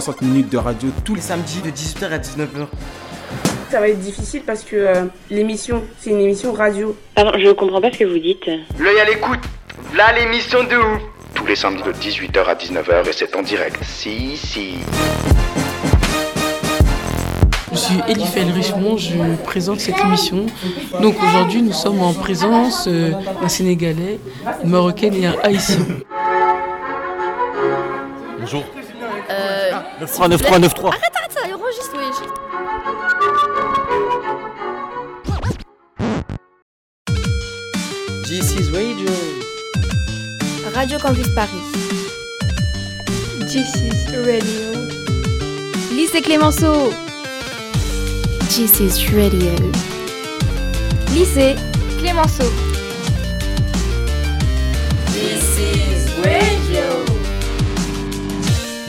60 minutes de radio tous les samedi de 18h à 19h. Ça va être difficile parce que euh, l'émission, c'est une émission radio. Pardon, je comprends pas ce que vous dites. L'œil à l'écoute. Là, l'émission de ouf. tous les samedis de 18h à 19h et c'est en direct. Si, si. Je suis Elifel Richemont, je présente cette émission. Donc aujourd'hui, nous sommes en présence euh, d'un Sénégalais, une Marocaine et un Haïtien. Bonjour. Euh, 93 93 93. Arrête, arrête, ça enregistre, oui. This is radio. Radio Campus Paris. This is Radio. Lycée Clémenceau. This is Radio. Lycée Clémenceau. This is Radio.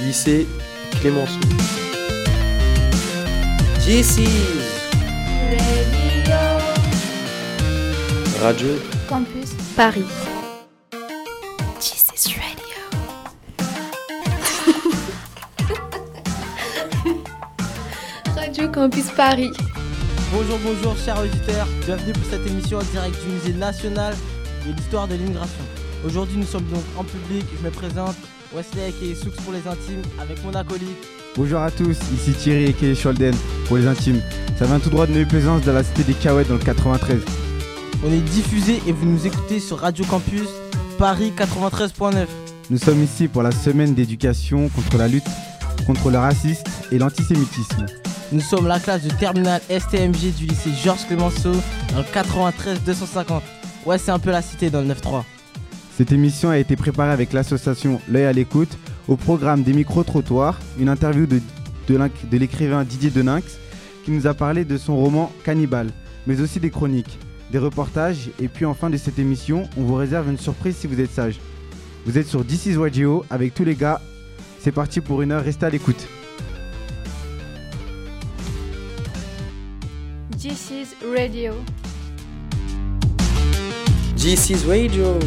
Lycée Clémenceau. Is Radio. Campus Paris. Is Radio. Radio Campus Paris. Bonjour, bonjour, chers auditeurs. Bienvenue pour cette émission en direct du Musée national de l'histoire de l'immigration. Aujourd'hui, nous sommes donc en public. Je me présente Wesley et Soux pour les intimes avec mon acolyte. Bonjour à tous, ici Thierry et Kelly Scholden pour les intimes. Ça vient tout droit de Neuilly-Plaisance dans la cité des Cahuètes dans le 93. On est diffusé et vous nous écoutez sur Radio Campus Paris 93.9. Nous sommes ici pour la semaine d'éducation contre la lutte contre le racisme et l'antisémitisme. Nous sommes la classe de terminale STMG du lycée Georges Clemenceau dans le 93 250. Ouais, c'est un peu la cité dans le 9-3. Cette émission a été préparée avec l'association L'œil à l'écoute au programme des micro-trottoirs, une interview de, de l'inc- de l'écrivain Didier Deninx qui nous a parlé de son roman Cannibal, mais aussi des chroniques, des reportages et puis en fin de cette émission, on vous réserve une surprise si vous êtes sage. Vous êtes sur This is Radio avec tous les gars. C'est parti pour une heure, restez à l'écoute. This is Radio. This is radio.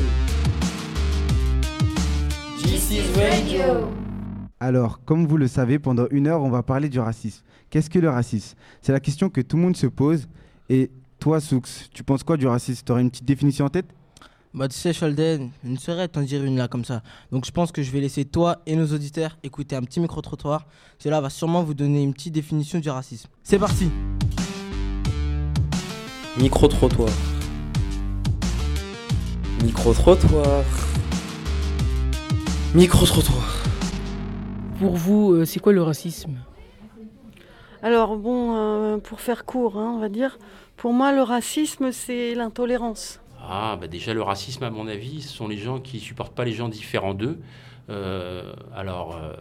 This is radio. Alors, comme vous le savez, pendant une heure, on va parler du racisme. Qu'est-ce que le racisme? C'est la question que tout le monde se pose. Et toi, Soux, tu penses quoi du racisme? Tu aurais une petite définition en tête? Bah, tu sais, Sholden, je ne saurais t'en dire une là comme ça. Donc, je pense que je vais laisser toi et nos auditeurs écouter un petit micro-trottoir. Cela va sûrement vous donner une petite définition du racisme. C'est parti Micro-trottoir. Micro-trottoir. Micro-trottoir. Pour vous, euh, c'est quoi le racisme? Alors bon, euh, pour faire court, hein, on va dire, pour moi le racisme c'est l'intolérance. Ah, bah déjà, le racisme, à mon avis, ce sont les gens qui supportent pas les gens différents d'eux. Euh, alors, euh,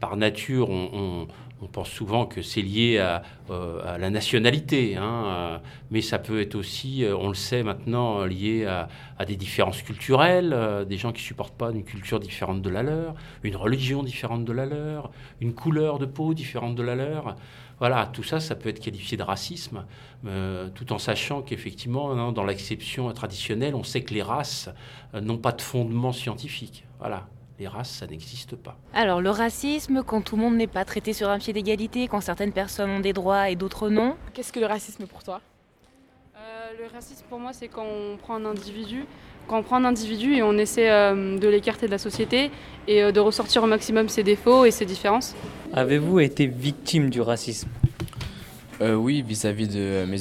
par nature, on, on- on pense souvent que c'est lié à, euh, la nationalité, hein, euh, mais ça peut être aussi, euh, on le sait maintenant, lié à, des différences culturelles, des gens qui supportent pas une culture différente de la leur, une religion différente de la leur, une couleur de peau différente de la leur. Voilà, tout ça, ça peut être qualifié de racisme, tout en sachant qu'effectivement, hein, dans l'acception traditionnelle, on sait que les races n'ont pas de fondement scientifique. Voilà, les races, ça n'existe pas. Alors, le racisme, quand tout le monde n'est pas traité sur un pied d'égalité, quand certaines personnes ont des droits et d'autres non. Qu'est-ce que le racisme pour toi? Euh, le racisme pour moi c'est quand on prend un individu, quand on prend un individu et on essaie euh, de l'écarter de la société et euh, de ressortir au maximum ses défauts et ses différences. Avez-vous été victime du racisme? Euh, Oui, vis-à-vis de mes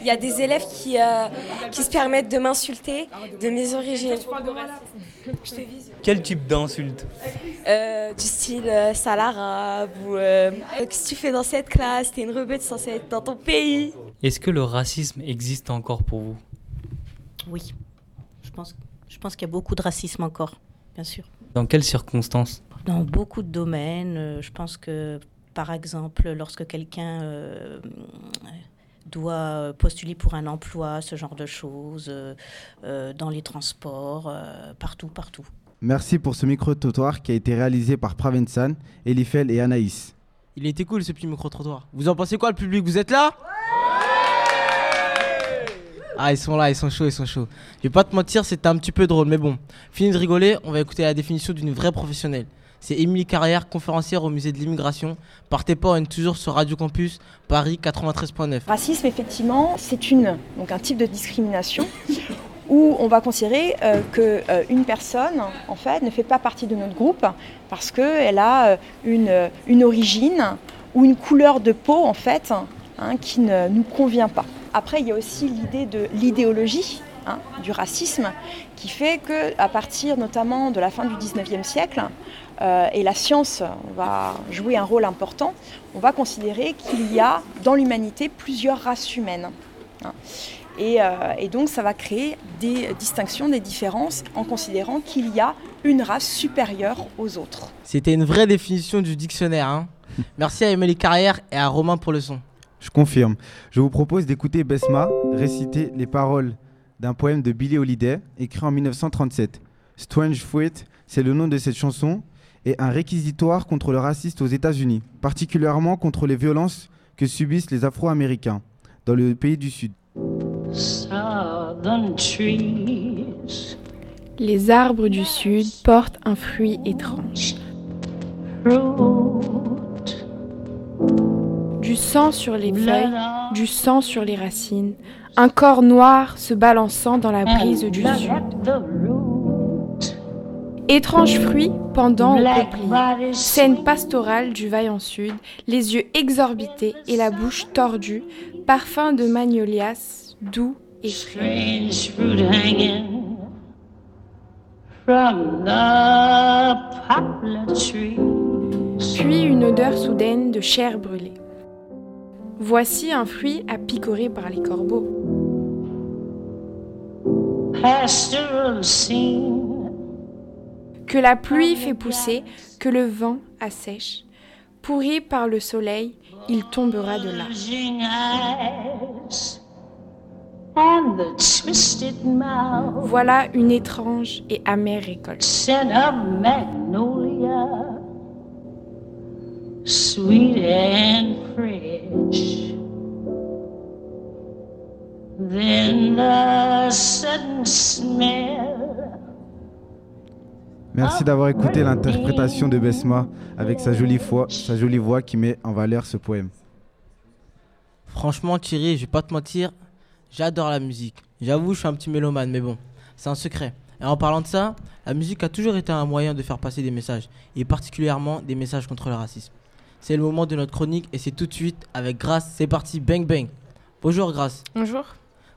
Il y a des élèves qui, euh, qui se permettent de m'insulter de mes origines. Je te vise. Quel type d'insulte Euh, du style euh, sale arabe ou euh, qu'est-ce que tu fais dans cette classe? T'es une rebelle censée être dans ton pays. Est-ce que le racisme existe encore pour vous? Oui, je pense, je pense qu'il y a beaucoup de racisme encore, bien sûr. Dans quelles circonstances? Dans beaucoup de domaines. Je pense que, par exemple, lorsque quelqu'un euh, doit postuler pour un emploi, ce genre de choses, euh, euh, dans les transports, euh, partout, partout. Merci pour ce micro-trottoir qui a été réalisé par Pravensan, Elifel et Anaïs. Il était cool ce petit micro-trottoir. Vous en pensez quoi le public Vous êtes là Ah ils sont là, ils sont chauds, ils sont chauds. Je vais pas te mentir, c'était un petit peu drôle, mais bon. Fini de rigoler, on va écouter la définition d'une vraie professionnelle. C'est Émilie Carrière, conférencière au musée de l'immigration. Partez pas, on toujours sur Radio Campus, Paris 93.9. Racisme, effectivement, c'est une donc un type de discrimination où on va considérer euh, que euh, personne, en fait, ne fait pas partie de notre groupe parce qu'elle a une, euh, une origine ou une couleur de peau, en fait, hein, qui ne nous convient pas. Après, il y a aussi l'idée de l'idéologie hein, du racisme qui fait que, à partir notamment de la fin du 19e siècle, euh, et la science va jouer un rôle important, on va considérer qu'il y a dans l'humanité plusieurs races humaines. hein. Et, euh, et donc ça va créer des distinctions, des différences en considérant qu'il y a une race supérieure aux autres. C'était une vraie définition du dictionnaire. hein. Merci à Émilie Carrière et à Romain pour le son. Je confirme. Je vous propose d'écouter Besma réciter les paroles d'un poème de Billie Holiday écrit en 1937. Strange Fruit, c'est le nom de cette chanson, et un réquisitoire contre le racisme aux États-Unis, particulièrement contre les violences que subissent les Afro-Américains dans le pays du Sud. Les arbres du sud portent un fruit étrange. Du sang sur les feuilles, du sang sur les racines, un corps noir se balançant dans la brise du sud. Étrange fruit pendant au peuplier, scène pastorale du vaillant sud, les yeux exorbités et la bouche tordue, parfum de magnolias doux et frais. Puis une odeur soudaine de chair brûlée. Voici un fruit à picorer par les corbeaux. Pastoral scene, Que la pluie fait pousser, que le vent assèche. Pourri par le soleil, il tombera de là. bulging eyes, and the twisted mouth, Voilà une étrange et amère récolte. sweet and fresh. Then the sudden smell Merci d'avoir écouté l'interprétation de Besma avec sa jolie, voix, sa jolie voix qui met en valeur ce poème. Franchement, Thierry, je vais pas te mentir, j'adore la musique. J'avoue, je suis un petit mélomane, mais bon, c'est un secret. Et en parlant de ça, la musique a toujours été un moyen de faire passer des messages, et particulièrement des messages contre le racisme. C'est le moment de notre chronique, et c'est tout de suite avec Grace. C'est parti, bang bang. Bonjour Grace. Bonjour.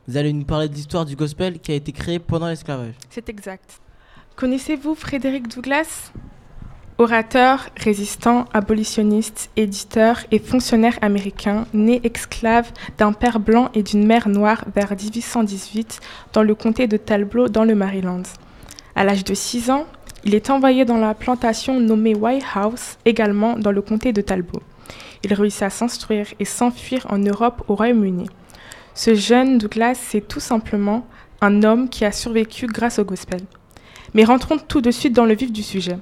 Vous allez nous parler de l'histoire du gospel qui a été créé pendant l'esclavage. C'est exact. Connaissez-vous Frédéric Douglass Orateur, résistant, abolitionniste, éditeur et fonctionnaire américain, né esclave d'un père blanc et d'une mère noire vers 1818 dans le comté de Talbot dans le Maryland. À l'âge de 6 ans, il est envoyé dans la plantation nommée White House, également dans le comté de Talbot. Il réussit à s'instruire et s'enfuir en Europe au Royaume-Uni. Ce jeune Douglas, c'est tout simplement un homme qui a survécu grâce au gospel. Mais rentrons tout de suite dans le vif du sujet.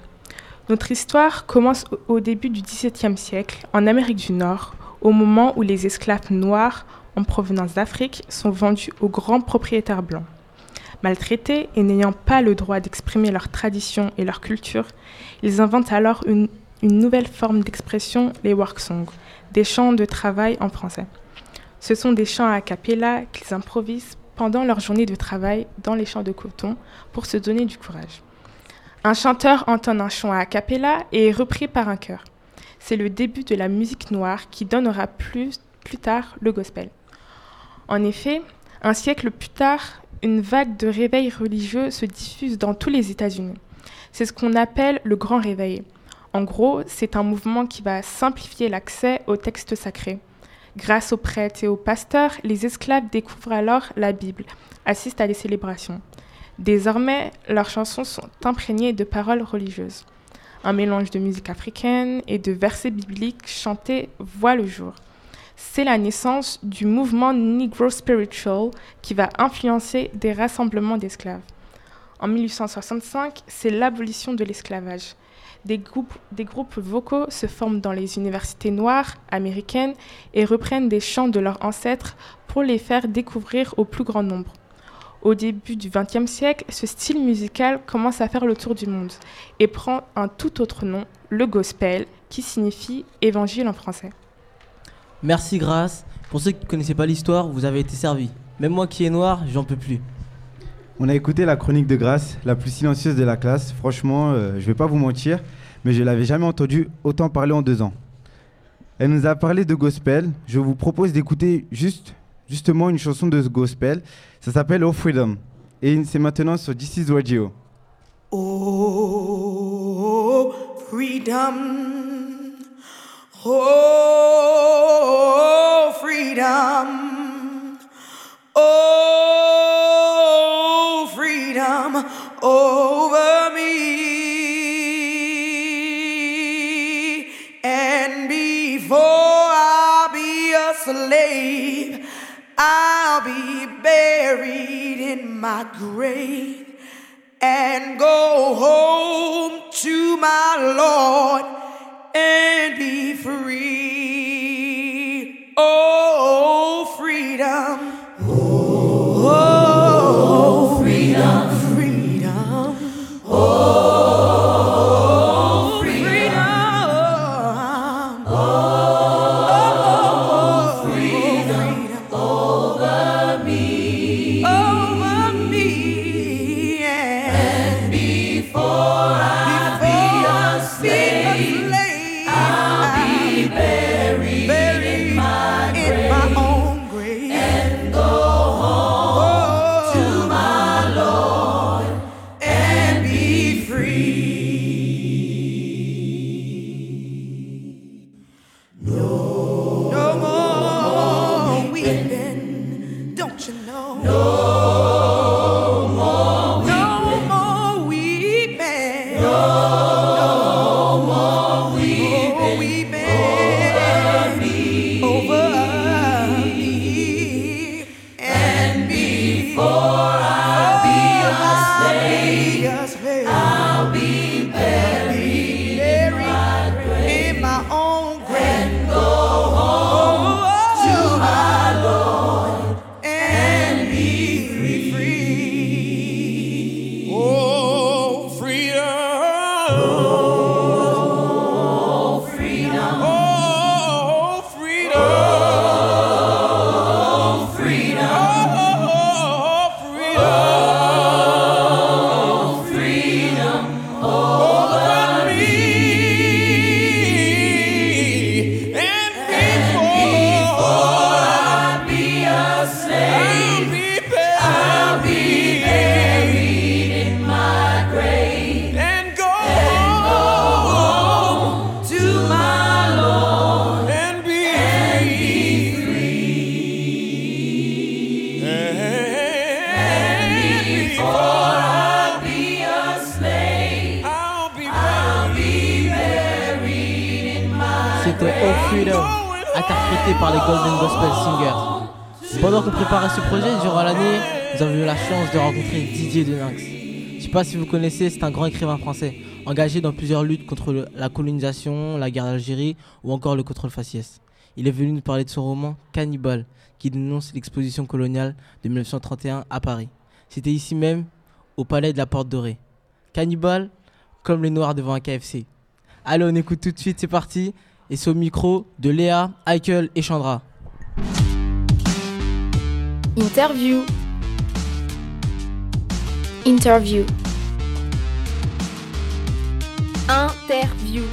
Notre histoire commence au- début du XVIIe siècle, en Amérique du Nord, au moment où les esclaves noirs en provenance d'Afrique sont vendus aux grands propriétaires blancs. Maltraités et n'ayant pas le droit d'exprimer leurs traditions et leur culture, ils inventent alors une, une nouvelle forme d'expression, les work songs, des chants de travail en français. Ce sont des chants a cappella qu'ils improvisent pendant leur journée de travail dans les champs de coton pour se donner du courage. Un chanteur entonne un chant a cappella et est repris par un chœur. C'est le début de la musique noire qui donnera plus, plus tard le gospel. En effet, un siècle plus tard, une vague de réveil religieux se diffuse dans tous les États-Unis. C'est ce qu'on appelle le Grand Réveil. En gros, c'est un mouvement qui va simplifier l'accès aux textes sacrés. Grâce aux prêtres et aux pasteurs, les esclaves découvrent alors la Bible, assistent à des célébrations. Désormais, leurs chansons sont imprégnées de paroles religieuses. Un mélange de musique africaine et de versets bibliques chantés voit le jour. C'est la naissance du mouvement Negro Spiritual qui va influencer des rassemblements d'esclaves. En 1865, c'est l'abolition de l'esclavage. Des groupes, vocaux se forment dans les universités noires américaines et reprennent des chants de leurs ancêtres pour les faire découvrir au plus grand nombre. Au début du XXe siècle, ce style musical commence à faire le tour du monde et prend un tout autre nom, le gospel, qui signifie évangile en français. Merci Grâce. Pour ceux qui ne connaissaient pas l'histoire, vous avez été servi. Même moi qui est noir, j'en peux plus. On a écouté la chronique de Grâce, la plus silencieuse de la classe. Franchement, euh, je vais pas vous mentir, mais je l'avais jamais entendu autant parler en deux ans. Elle nous a parlé de gospel. Je vous propose d'écouter juste, justement une chanson de ce gospel. Ça s'appelle Oh Freedom. Et c'est maintenant sur This is. Oh, freedom. Oh, freedom. Oh, freedom over me. And before I be a slave, I'll be buried in my grave and go home to my Lord and be free. Je sais pas si vous connaissez, c'est un grand écrivain français, engagé dans plusieurs luttes contre la colonisation, la guerre d'Algérie ou encore le contrôle faciès. Il est venu nous parler de son roman Cannibal, qui dénonce l'exposition coloniale de 1931 à Paris. C'était ici même, au palais de la Porte Dorée. Cannibal, comme les noirs devant un KFC. Allez, on écoute tout de suite, c'est parti. Et c'est au micro de Léa, Heikel et Chandra. Interview. Interview. Interview.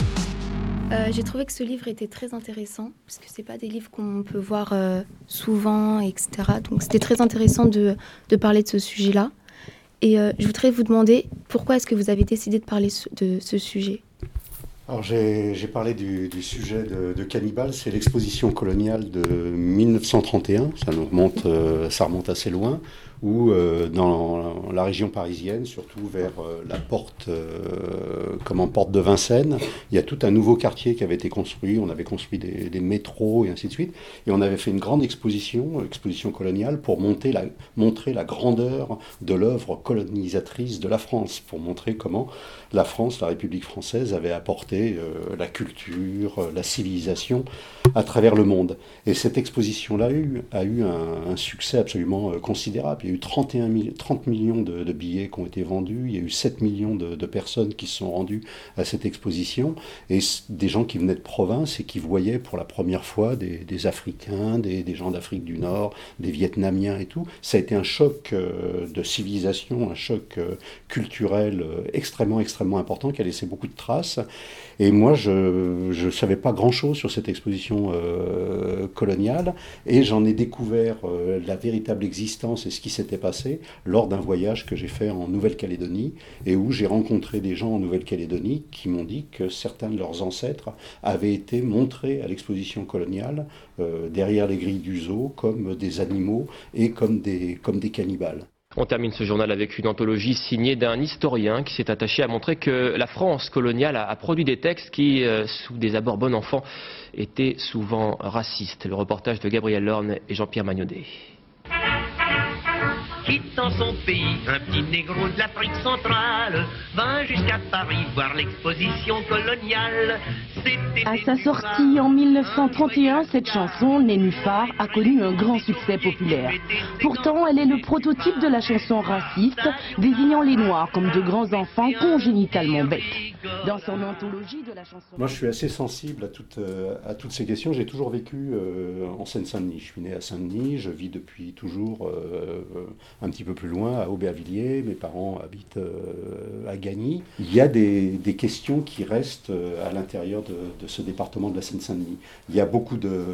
Euh, J'ai trouvé que ce livre était très intéressant, parce que c'est pas des livres qu'on peut voir euh, souvent, etc. Donc c'était très intéressant de, de parler de ce sujet-là. Et euh, je voudrais vous demander pourquoi est-ce que vous avez décidé de parler de ce sujet? Alors j'ai j'ai parlé du, du sujet de, de Cannibal, c'est l'exposition coloniale de 1931, ça, nous remonte, euh, ça remonte assez loin, où euh, dans la région parisienne, surtout vers euh, la porte, euh, comment, porte de Vincennes, il y a tout un nouveau quartier qui avait été construit. On avait construit des, des métros et ainsi de suite. Et on avait fait une grande exposition, exposition coloniale, pour montrer la grandeur de l'œuvre colonisatrice de la France, pour montrer comment la France, la République française, avait apporté euh, la culture, la civilisation à travers le monde. Et cette exposition-là a eu, un, succès absolument considérable. Il y a eu 31 000 30 millions de, billets qui ont été vendus, il y a eu 7 millions de, personnes qui se sont rendues à cette exposition, et des gens qui venaient de province et qui voyaient pour la première fois des, des Africains, des, des gens d'Afrique du Nord, des Vietnamiens et tout. Ça a été un choc euh, de civilisation, un choc euh, culturel euh, extrêmement, extrêmement important qui a laissé beaucoup de traces. Et moi, je ne savais pas grand-chose sur cette exposition euh, coloniale, et j'en ai découvert euh, la véritable existence et ce qui s'était passé lors d'un voyage que j'ai fait en Nouvelle-Calédonie, et où j'ai rencontré des gens en Nouvelle-Calédonie qui m'ont dit que certains de leurs ancêtres avaient été montrés à l'exposition coloniale euh, derrière les grilles du zoo comme des animaux et comme des, comme des cannibales. On termine ce journal avec une anthologie signée d'un historien qui s'est attaché à montrer que la France coloniale a, produit des textes qui, euh, sous des abords bon enfant, étaient souvent racistes. Le reportage de Gabriel Lorne et Jean-Pierre Magnodet. Quittant son pays, un petit négro de l'Afrique centrale vint jusqu'à Paris voir l'exposition coloniale. C'était À sa sortie en 1931, cette chanson, Nénuphar, a connu un grand succès populaire. Pourtant, elle est le prototype de la chanson raciste, désignant les Noirs comme de grands enfants congénitalement bêtes. Dans son anthologie de la chanson... Moi, je suis assez sensible à toutes, euh, à toutes ces questions. J'ai toujours vécu euh, en Seine-Saint-Denis. Je suis né à Saint-Denis, je vis depuis toujours euh, un petit peu plus loin, à Aubervilliers. Mes parents habitent euh, à Gagny. Il y a des, des questions qui restent euh, à l'intérieur de, ce département de la Seine-Saint-Denis. Il y a beaucoup de,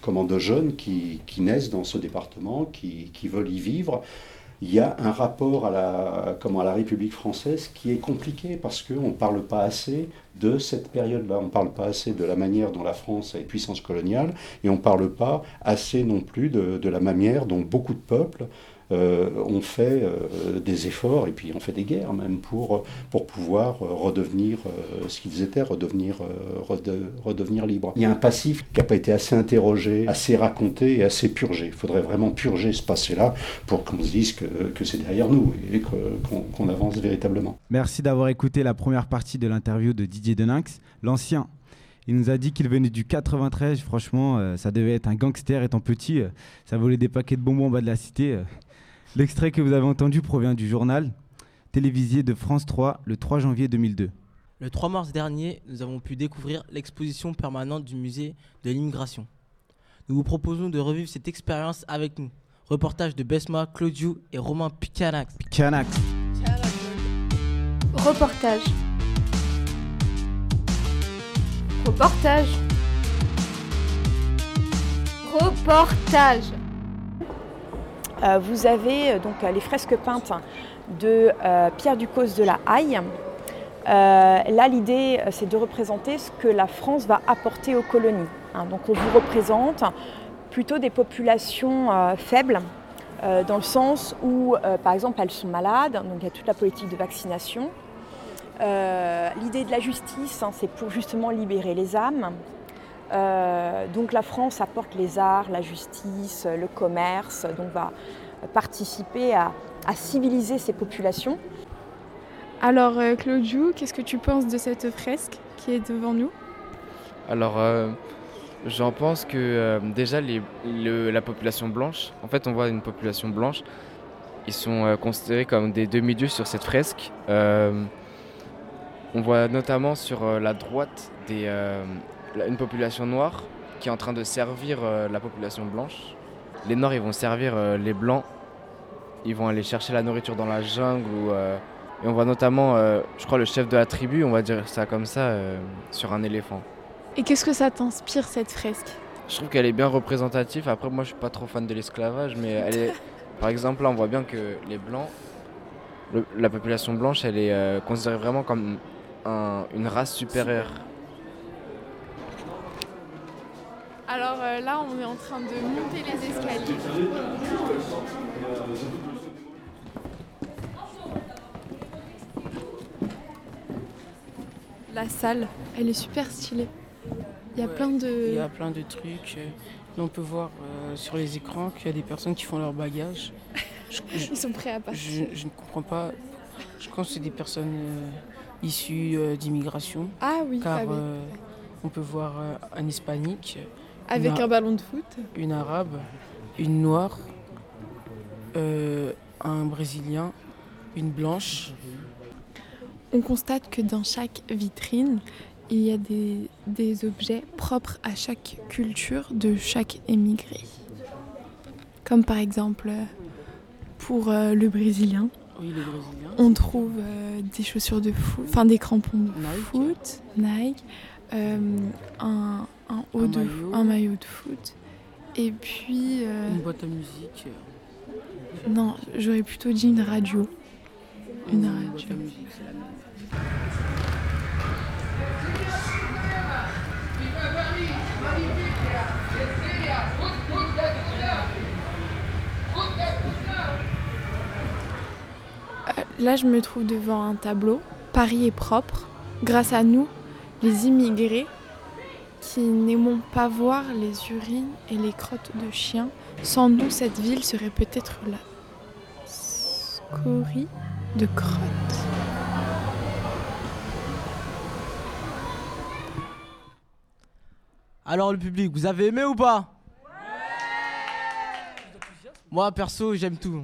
comment, jeunes qui, qui naissent dans ce département, qui, qui veulent y vivre il y a un rapport à la, comment, à la République française qui est compliqué parce qu'on ne parle pas assez de cette période-là. On ne parle pas assez de la manière dont la France une puissance coloniale et on ne parle pas assez non plus de, de la manière dont beaucoup de peuples euh, ont fait euh, des efforts et puis ont fait des guerres même pour, pour pouvoir euh, redevenir euh, ce qu'ils étaient, redevenir, rede- redevenir libres. Il y a un passif qui n'a pas été assez interrogé, assez raconté et assez purgé. Il faudrait vraiment purger ce passé-là pour qu'on se dise que, que c'est derrière nous et qu'on avance véritablement. Merci d'avoir écouté la première partie de l'interview de Didier Deninx, l'ancien. Il nous a dit qu'il venait du 93. Franchement, ça devait être un gangster étant petit. ça volait des paquets de bonbons en bas de la cité. L'extrait que vous avez entendu provient du journal télévisé de France 3 le 3 janvier 2002. Le 3 mars dernier, nous avons pu découvrir l'exposition permanente du musée de l'immigration. Nous vous proposons de revivre cette expérience avec nous. Reportage de Besma, Claudiou et Romain Picanax. Picanax. Reportage. Reportage. Reportage. Euh, vous avez euh, donc euh, les fresques peintes de Pierre Ducos de la Haye. Là, l'idée, c'est de représenter ce que la France va apporter aux colonies. hein. donc, on vous représente plutôt des populations faibles, dans le sens où, par exemple, elles sont malades, donc il y a toute la politique de vaccination. L'idée de la justice, hein, c'est pour justement libérer les âmes. Euh, donc la France apporte les arts, la justice, le commerce, donc va participer à, à civiliser ces populations. Alors, euh, Claudiou, qu'est-ce que tu penses de cette fresque qui est devant nous? Alors, euh, j'en pense que euh, déjà les- le- la population blanche, en fait, on voit une population blanche, ils sont euh, considérés comme des demi-dieux sur cette fresque. Euh, on voit notamment sur euh, la droite des, euh, une population noire qui est en train de servir euh, la population blanche. Les noirs, ils vont servir euh, les blancs. Ils vont aller chercher la nourriture dans la jungle. Ou, euh, et on voit notamment, je crois, le chef de la tribu, on va dire ça comme ça, sur un éléphant. Et qu'est-ce que ça t'inspire, cette fresque? Je trouve qu'elle est bien représentative. Après, moi, je suis pas trop fan de l'esclavage, mais elle est. Par exemple, là, on voit bien que les blancs, le- la population blanche, elle est considérée vraiment comme un- une race supérieure. Alors euh, là, on est en train de monter les escaliers. La salle, elle est super stylée. Il y a plein de. Il y a plein de trucs. Euh, on peut voir euh, sur les écrans qu'il y a des personnes qui font leur bagage. Je, Ils sont prêts à. Je, ne comprends pas. Je pense que c'est des personnes issues d'immigration. Ah oui, car ah on peut voir un hispanique avec un ballon de foot. Une arabe, une noire, euh, un brésilien, une blanche. On constate que dans chaque vitrine, il y a des, des objets propres à chaque culture de chaque émigré. Comme par exemple, pour euh, le brésilien, Oui, le brésilien. on trouve euh, des chaussures de foot, enfin des crampons de Nike. foot, Nike, un, un haut Un de, maillot. un maillot de foot, et puis... euh, Une boîte à musique. non, j'aurais plutôt dit une radio. Une boîte radio. à musique. Euh, Là, je me trouve devant un tableau. Paris est propre. Grâce à nous, les immigrés, qui n'aimons pas voir les urines et les crottes de chiens, sans nous, cette ville serait peut-être la scorie de crottes. Alors le public, vous avez aimé ou pas? Moi perso, j'aime tout.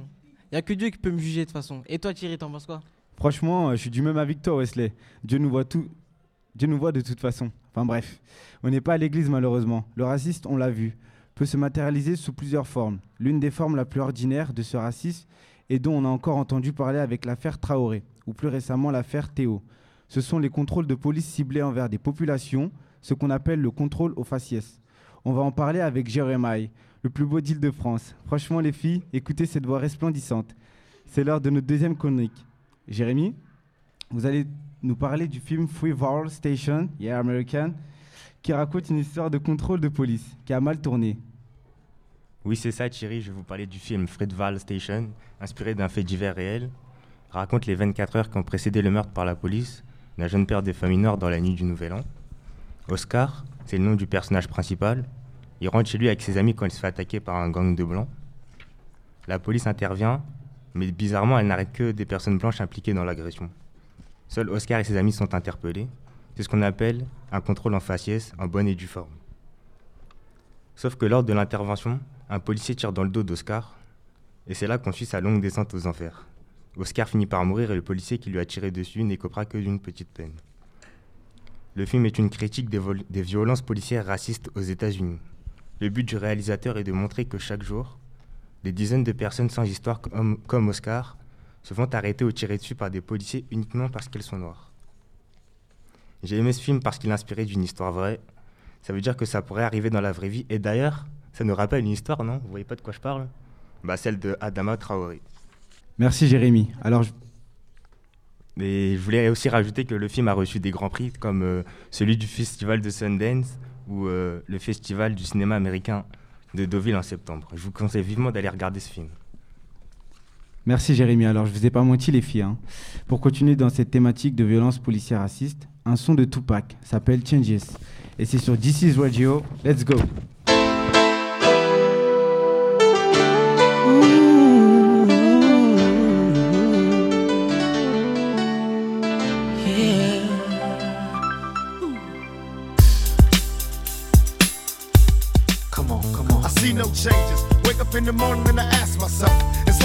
Y a que Dieu qui peut me juger de toute façon. Et toi Thierry, t'en penses quoi? Franchement, euh, je suis du même avis que toi, Wesley. Dieu nous voit tout. Dieu nous voit de toute façon. Enfin bref, on n'est pas à l'église malheureusement. Le raciste, on l'a vu, peut se matérialiser sous plusieurs formes. L'une des formes la plus ordinaires de ce racisme et dont on a encore entendu parler avec l'affaire Traoré, ou plus récemment l'affaire Théo. Ce sont les contrôles de police ciblés envers des populations, ce qu'on appelle le contrôle au faciès. On va en parler avec Jérémy, le plus beau d'Île de France. Franchement les filles, écoutez cette voix resplendissante. C'est l'heure de notre deuxième chronique. Jérémy, vous allez nous parler du film Free World Station, Yeah American, qui raconte une histoire de contrôle de police qui a mal tourné. Oui, c'est ça, Thierry. Je vais vous parler du film Fruitvale Station, inspiré d'un fait divers réel. Raconte les 24 heures qui ont précédé le meurtre par la police d'un jeune père de famille noire dans la nuit du Nouvel An. Oscar, c'est le nom du personnage principal. Il rentre chez lui avec ses amis quand il se fait attaquer par un gang de blancs. La police intervient, mais bizarrement, elle n'arrête que des personnes blanches impliquées dans l'agression. Seuls Oscar et ses amis sont interpellés. C'est ce qu'on appelle un contrôle en faciès en bonne et due forme. Sauf que lors de l'intervention, un policier tire dans le dos d'Oscar, et c'est là qu'on suit sa longue descente aux enfers. Oscar finit par mourir et le policier qui lui a tiré dessus n'écopera que d'une petite peine. Le film est une critique des, violences policières racistes aux États-Unis. Le but du réalisateur est de montrer que chaque jour, des dizaines de personnes sans histoire comme Oscar se font arrêter ou tirer dessus par des policiers uniquement parce qu'elles sont noires. J'ai aimé ce film parce qu'il est inspiré d'une histoire vraie. Ça veut dire que ça pourrait arriver dans la vraie vie. Et d'ailleurs, ça nous rappelle une histoire, non? Vous voyez pas de quoi je parle? Bah, Celle de Adama Traoré. Merci Jérémy. Alors, je- Et je voulais aussi rajouter que le film a reçu des grands prix comme euh, celui du festival de Sundance ou euh, le festival du cinéma américain de Deauville en septembre. Je vous conseille vivement d'aller regarder ce film. Merci Jérémy. Alors, je vous ai pas menti les filles. hein. Pour continuer dans cette thématique de violence policière raciste, un son de Tupac s'appelle Changes. Et c'est sur is Radio. Let's go.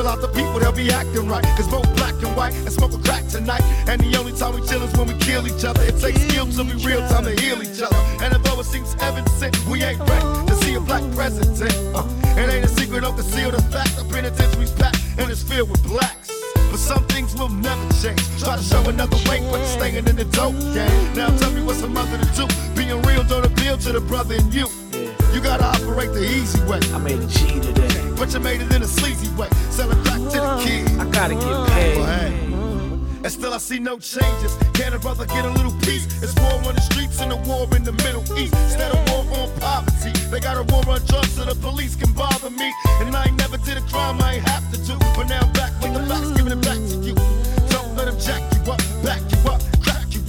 The out the people, they'll be acting right. Cause both black and white and smoke a crack tonight. And the only time we chill is when we kill each other. It takes skill to be real time to heal each other. And although it seems heaven sent, we ain't ready to see a black president. Uh, it ain't a secret, don't conceal the fact. The penitentiary's packed and it's filled with blacks. But some things will never change. Try to show another way, but staying in the dope game. Now tell me what's a mother to do. Being real don't appeal to the brother in you. You gotta operate the easy way. I made a G today. But you made it in a sleazy way. Sell it back to the uh, kids. I gotta get paid. And still I see no changes. Can a brother get a little peace? It's war on the streets and a war in the Middle East. Instead of war on poverty, they got a war on drugs so the police can bother me. And I ain't never did a crime I ain't have to do. But now back with the facts, giving it back to you. Don't let them jack you up, back you up, crack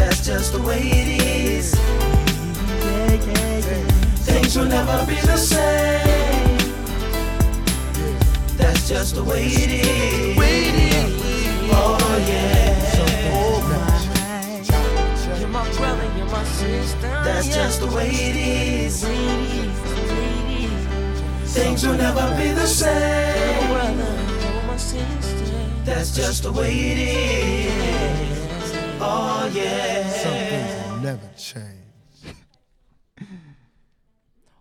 That's just the way it is. Things will never be the same. That's just the way it is. Oh yeah. You're my brother, you're my sister. That's just the way it is. Things will never be the same. That's just the way it is. Oh yeah. Some things will never change.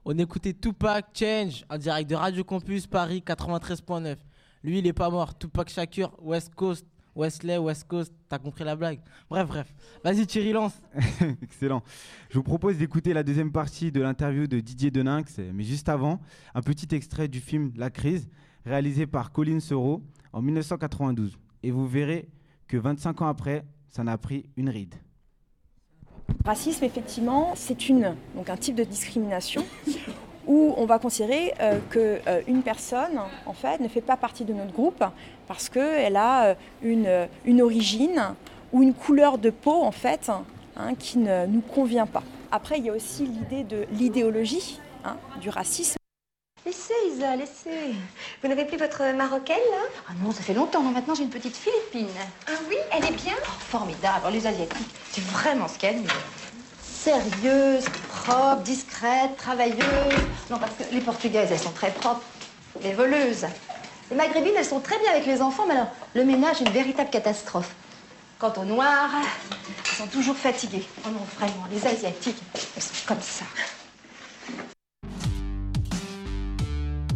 On écoutait Tupac Change en direct de Radio Campus Paris 93.9. Lui, il est pas mort. Tupac Shakur, West Coast, Wesley, West Coast. T'as compris la blague Bref, bref. Vas-y, Thierry, lance. Excellent. Je vous propose d'écouter la deuxième partie de l'interview de Didier Deninx, mais juste avant, un petit extrait du film La crise, réalisé par Colin Soro en 1992. Et vous verrez que 25 ans après, ça n'a pris une ride. Racisme, effectivement, c'est un type de discrimination où on va considérer euh, qu'une personne, en fait, ne fait pas partie de notre groupe parce qu'elle a euh, une, une origine ou une couleur de peau, en fait, hein, qui ne nous convient pas. Après, il y a aussi l'idée de l'idéologie hein, du racisme. Laissez, Isa, laissez. Vous n'avez plus votre marocaine, là? Ah non, ça fait longtemps. Non, maintenant, j'ai une petite philippine. Ah oui Elle est bien? Oh, formidable. Les Asiatiques, c'est vraiment ce qu'elle est. Sérieuse, propre, discrète, travailleuse. Non, parce que les Portugaises, elles sont très propres. Les voleuses. Les Maghrébines, elles sont très bien avec les enfants, mais alors, le ménage est une véritable catastrophe. Quant aux Noirs, elles sont toujours fatiguées. Oh non, vraiment, les Asiatiques, elles sont comme ça.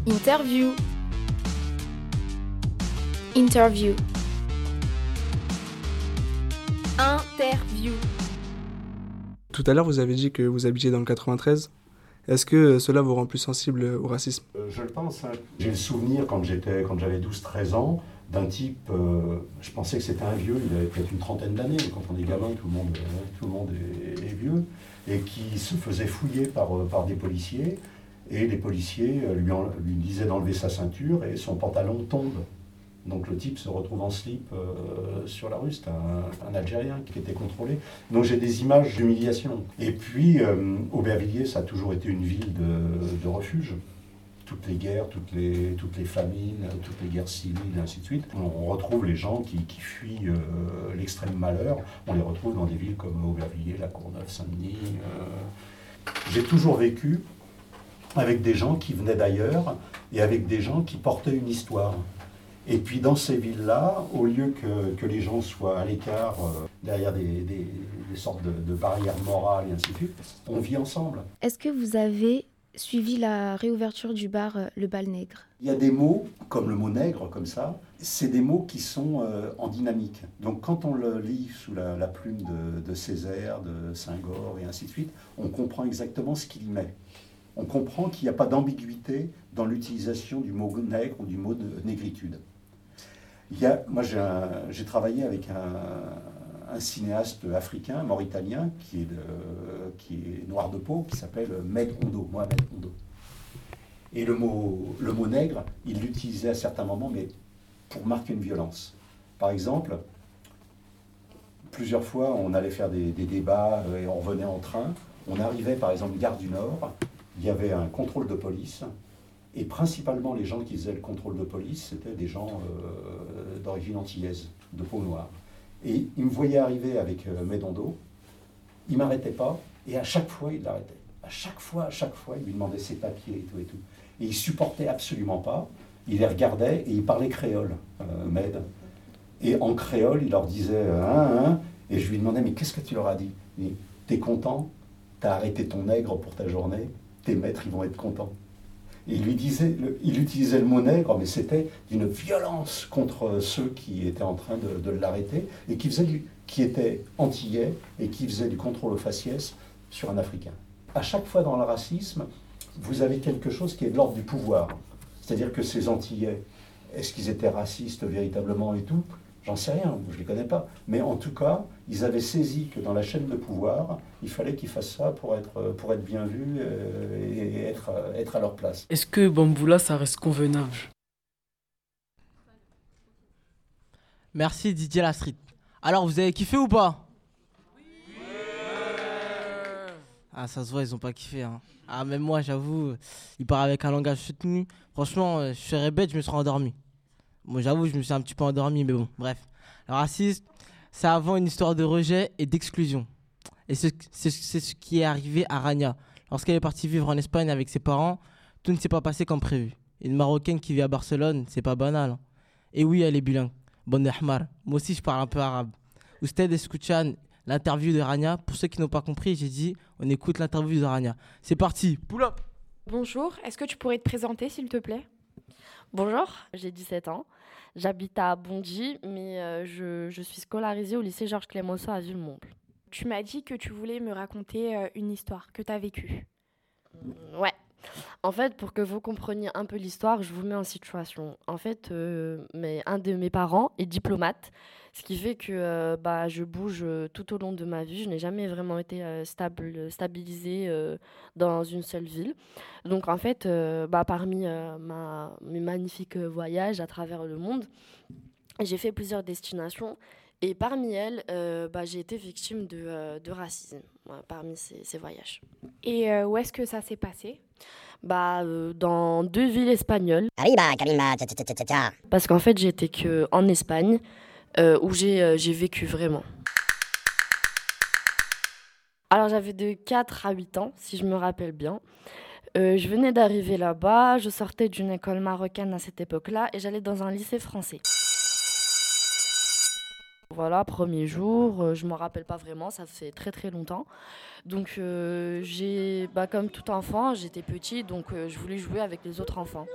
Interview. Interview. Interview. Tout à l'heure, vous avez dit que vous habitiez dans le 93. Est-ce que cela vous rend plus sensible au racisme? Euh, je le pense. hein. J'ai le souvenir quand j'étais, quand j'avais 12-13 ans, d'un type. euh, je pensais que c'était un vieux. Il avait peut-être une trentaine d'années. mais Quand on est gamin, tout le monde, euh, tout le monde est, est vieux, et qui se faisait fouiller par, euh, par des policiers. Et les policiers euh, lui, en- lui disaient d'enlever sa ceinture et son pantalon tombe. Donc le type se retrouve en slip euh, sur la rue, c'est un, Algérien qui était contrôlé. Donc j'ai des images d'humiliation. Et puis euh, Aubervilliers, ça a toujours été une ville de, refuge. Toutes les guerres, toutes les, famines, toutes les guerres civiles, ainsi de suite. On retrouve les gens qui, fuient l'extrême malheur. On les retrouve dans des villes comme Aubervilliers, La Courneuve, Saint-Denis. J'ai toujours vécu avec des gens qui venaient d'ailleurs et avec des gens qui portaient une histoire. Et puis dans ces villes-là, au lieu que, que les gens soient à l'écart, euh, derrière des, des- des sortes de, de barrières morales et ainsi de suite, on vit ensemble. Est-ce que vous avez suivi la réouverture du bar euh, Le Bal Nègre? Il y a des mots, comme le mot nègre, comme ça, c'est des mots qui sont euh, en dynamique. Donc quand on le lit sous la, plume de, de, Césaire, de Saint-Gore et ainsi de suite, on comprend exactement ce qu'il y met. On comprend qu'il n'y a pas d'ambiguïté dans l'utilisation du mot nègre ou du mot de négritude. Il y a, moi j'ai travaillé avec un, cinéaste africain, mauritanien, qui est, noir de peau, qui s'appelle Med Ondo, Mohamed Ondo. Et le mot, le mot nègre, il l'utilisait à certains moments, mais pour marquer une violence. Par exemple, plusieurs fois, on allait faire des, débats et on revenait en train. On arrivait, par exemple, gare du Nord, il y avait un contrôle de police, et principalement les gens qui faisaient le contrôle de police, c'était des gens euh, d'origine antillaise, de peau noire. Et ils me voyaient arriver avec euh, mes Medondo, il m'arrêtait pas, et à chaque fois, il l'arrêtait. À chaque fois, à chaque fois, il lui demandait ses papiers et tout et tout. Et il supportait absolument pas. Il les regardait et il parlait créole, euh, Med. Et en créole, il leur disait hein, hein, et je lui demandais mais qu'est-ce que tu leur as dit T'es content? T'as arrêté ton nègre pour ta journée? Tes maîtres, ils vont être contents. Et il lui disait, il utilisait le mot nègre, mais c'était d'une violence contre ceux qui étaient en train de, l'arrêter et qui, faisait du, qui étaient antillais et qui faisaient du contrôle au faciès sur un Africain. À chaque fois dans le racisme, vous avez quelque chose qui est de l'ordre du pouvoir. C'est-à-dire que ces Antillais, est-ce qu'ils étaient racistes véritablement et tout? J'en sais rien, je ne les connais pas. Mais en tout cas, ils avaient saisi que dans la chaîne de pouvoir, il fallait qu'ils fassent ça pour être, pour être bien vus euh, et être, être à leur place. Est-ce que Bamboula, ça reste convenable? Merci Didier Lastrit. Alors, vous avez kiffé ou pas? Ah, ça se voit, ils ont pas kiffé. Hein. Ah, même moi, j'avoue, il part avec un langage soutenu. Franchement, euh, je serais bête, je me serais endormi. Moi, j'avoue, je me suis un petit peu endormi, mais bon, bref. Le racisme, c'est avant une histoire de rejet et d'exclusion. Et c'est ce qui est arrivé à Rania. Lorsqu'elle est partie vivre en Espagne avec ses parents, tout ne s'est pas passé comme prévu. Une Marocaine qui vit à Barcelone, c'est pas banal. Hein. Et oui, elle est bilingue. Bon Ahmar. Moi aussi, je parle un peu arabe. Ousted escuchan l'interview de Rania. Pour ceux qui n'ont pas compris, j'ai dit on écoute l'interview de Rania. C'est parti, pull up Bonjour, est-ce que tu pourrais te présenter s'il te plaît? Bonjour, j'ai 17 ans. J'habite à Bondy, mais euh, je, je, suis scolarisée au lycée Georges Clemenceau à Villemomble. Tu m'as dit que tu voulais me raconter euh, une histoire que tu as vécue. Ouais. En fait, pour que vous compreniez un peu l'histoire, je vous mets en situation. En fait, euh, mais un de mes parents est diplomate, ce qui fait que euh, bah, je bouge euh, tout au long de ma vie. Je n'ai jamais vraiment été stable, stabilisée dans une seule ville. Donc, en fait, bah, parmi ma, mes magnifiques voyages à travers le monde, j'ai fait plusieurs destinations. Et parmi elles, bah, j'ai été victime de, de racisme parmi ces, ces, voyages. Et où est-ce que ça s'est passé? Bah, euh, dans deux villes espagnoles. Parce qu'en fait, j'étais que en Espagne, euh, où euh, j'ai vécu vraiment. Alors, j'avais de 4 à 8 ans, si je me rappelle bien. je venais d'arriver là-bas, je sortais d'une école marocaine à cette époque-là et j'allais dans un lycée français. Voilà, premier jour, euh, je m'en rappelle pas vraiment, ça fait très très longtemps. Donc euh, j'ai, bah, comme tout enfant, j'étais petit, donc euh, je voulais jouer avec les autres enfants.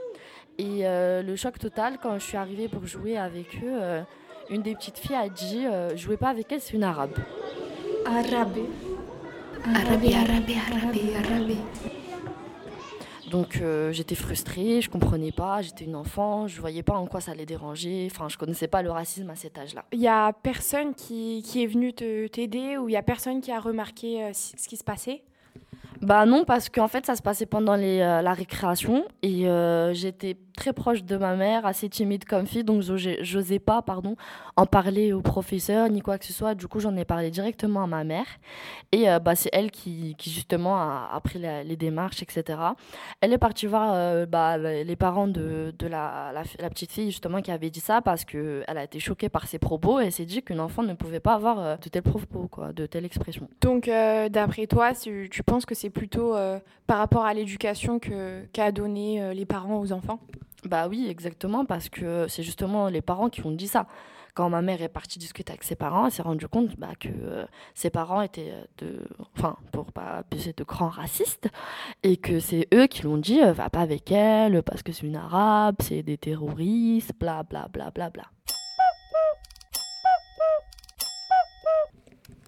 Et le choc total, quand je suis arrivée pour jouer avec eux, une des petites filles a dit, jouez pas avec elle, c'est une arabe. Arabe. Arabe, arabe, arabe, arabe. Donc euh, j'étais frustrée, je comprenais pas, j'étais une enfant, je voyais pas en quoi ça allait déranger, enfin je connaissais pas le racisme à cet âge-là. Il y a personne qui, qui est venu t'aider ou il y a personne qui a remarqué euh, ce qui se passait? Bah non, parce qu'en fait ça se passait pendant les, euh, la récréation et j'étais très proche de ma mère, assez timide comme fille, donc j'osais pas pardon, en parler au professeur ni quoi que ce soit. Du coup, j'en ai parlé directement à ma mère. Et euh, bah, c'est elle qui, qui, justement a, pris les démarches, etc. Elle est partie voir euh, bah, les parents de, de la, la, petite fille justement qui avait dit ça parce qu'elle a été choquée par ses propos et s'est dit qu'une enfant ne pouvait pas avoir euh, de tels propos, quoi, de telles expressions. Donc, d'après toi, tu, penses que c'est plutôt par rapport à l'éducation qu'a donné les parents aux enfants? Bah oui, exactement, parce que c'est justement les parents qui ont dit ça. Quand ma mère est partie discuter avec ses parents, elle s'est rendue compte bah, que euh, ses parents étaient de, enfin, pour pas abuser de grands racistes, et que c'est eux qui l'ont dit, euh, va pas avec elle, parce que c'est une arabe, c'est des terroristes, bla bla bla bla bla.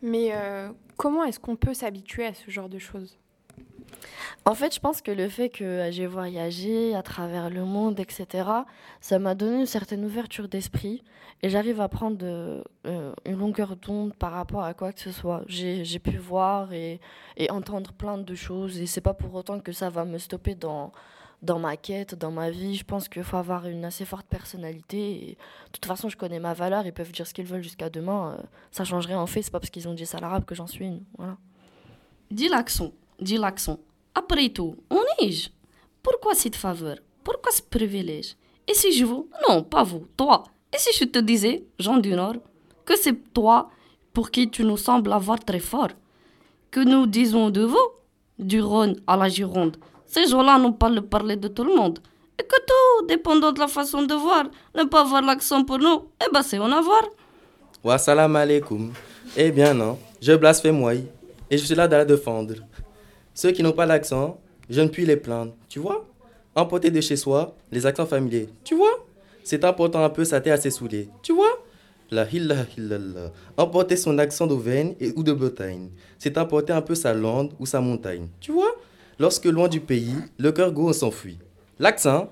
Mais euh, comment est-ce qu'on peut s'habituer à ce genre de choses? En fait, je pense que le fait que j'ai voyagé à travers le monde, etc., ça m'a donné une certaine ouverture d'esprit et j'arrive à prendre euh, une longueur d'onde par rapport à quoi que ce soit. J'ai pu voir et, et entendre plein de choses et c'est pas pour autant que ça va me stopper dans, dans ma quête, dans ma vie. Je pense qu'il faut avoir une assez forte personnalité. Et de toute façon, je connais ma valeur. Ils peuvent dire ce qu'ils veulent jusqu'à demain. euh, ça changerait en fait. C'est pas parce qu'ils ont dit ça à l'arabe que j'en suis une. Voilà. Dis l'accent, dis l'accent. Après tout, on est. Pourquoi cette faveur? Pourquoi ce privilège? Et si je vous Non, pas vous, toi. Et si je te disais, Jean du Nord, que c'est toi pour qui tu nous sembles avoir très fort? Que nous disons de vous, du Rhône à la Gironde, ces gens-là n'ont pas le parler de tout le monde. Et que tout, dépendant de la façon de voir, ne pas avoir l'accent pour nous, eh ben c'est en avoir. Wa salam alaikum. Eh bien non, je blasphème moi et je suis là de défendre. Ceux qui n'ont pas l'accent, je ne puis les plaindre, tu vois? Emporter de chez soi les accents familiers, tu vois? C'est important un peu sa tête à ses souliers, tu vois? La ilaha illallah. Emporter son accent d'Auvergne ou de Bretagne, c'est emporter un peu sa lande ou sa montagne, tu vois? Lorsque loin du pays, le cœur gros s'enfuit. L'accent,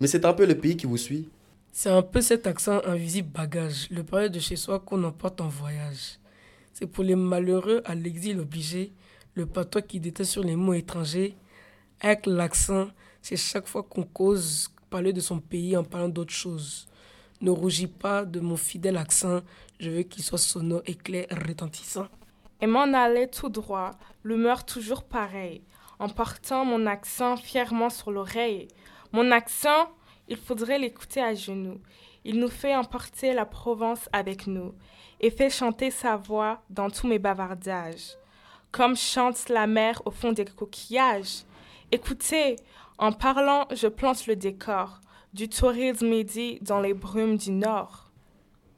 mais c'est un peu le pays qui vous suit. C'est un peu cet accent invisible bagage, le pareil de chez soi qu'on emporte en voyage. C'est pour les malheureux à l'exil obligé, le patois qui déteste sur les mots étrangers. Avec l'accent, c'est chaque fois qu'on cause parler de son pays en parlant d'autre chose. Ne rougis pas de mon fidèle accent, je veux qu'il soit sonore, éclair, retentissant. Et m'en aller tout droit, l'humeur toujours pareille, en portant mon accent fièrement sur l'oreille. Mon accent, il faudrait l'écouter à genoux. Il nous fait emporter la Provence avec nous et fait chanter sa voix dans tous mes bavardages. Comme chante la mer au fond des coquillages. Écoutez, en parlant, je plante le décor du tourisme midi dans les brumes du nord.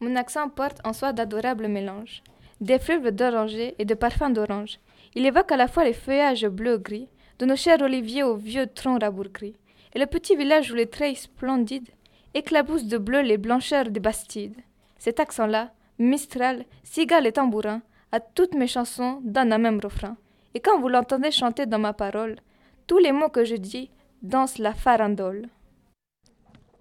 Mon accent porte en soi d'adorables mélanges, d'effluves d'oranger et de parfums d'orange. Il évoque à la fois les feuillages bleu-gris, de nos chers oliviers aux vieux troncs rabougris, et le petit village où les treilles splendides éclaboussent de bleu les blancheurs des bastides. Cet accent-là, Mistral, cigale et tambourin, à toutes mes chansons donne un même refrain. Et quand vous l'entendez chanter dans ma parole, tous les mots que je dis dansent la farandole.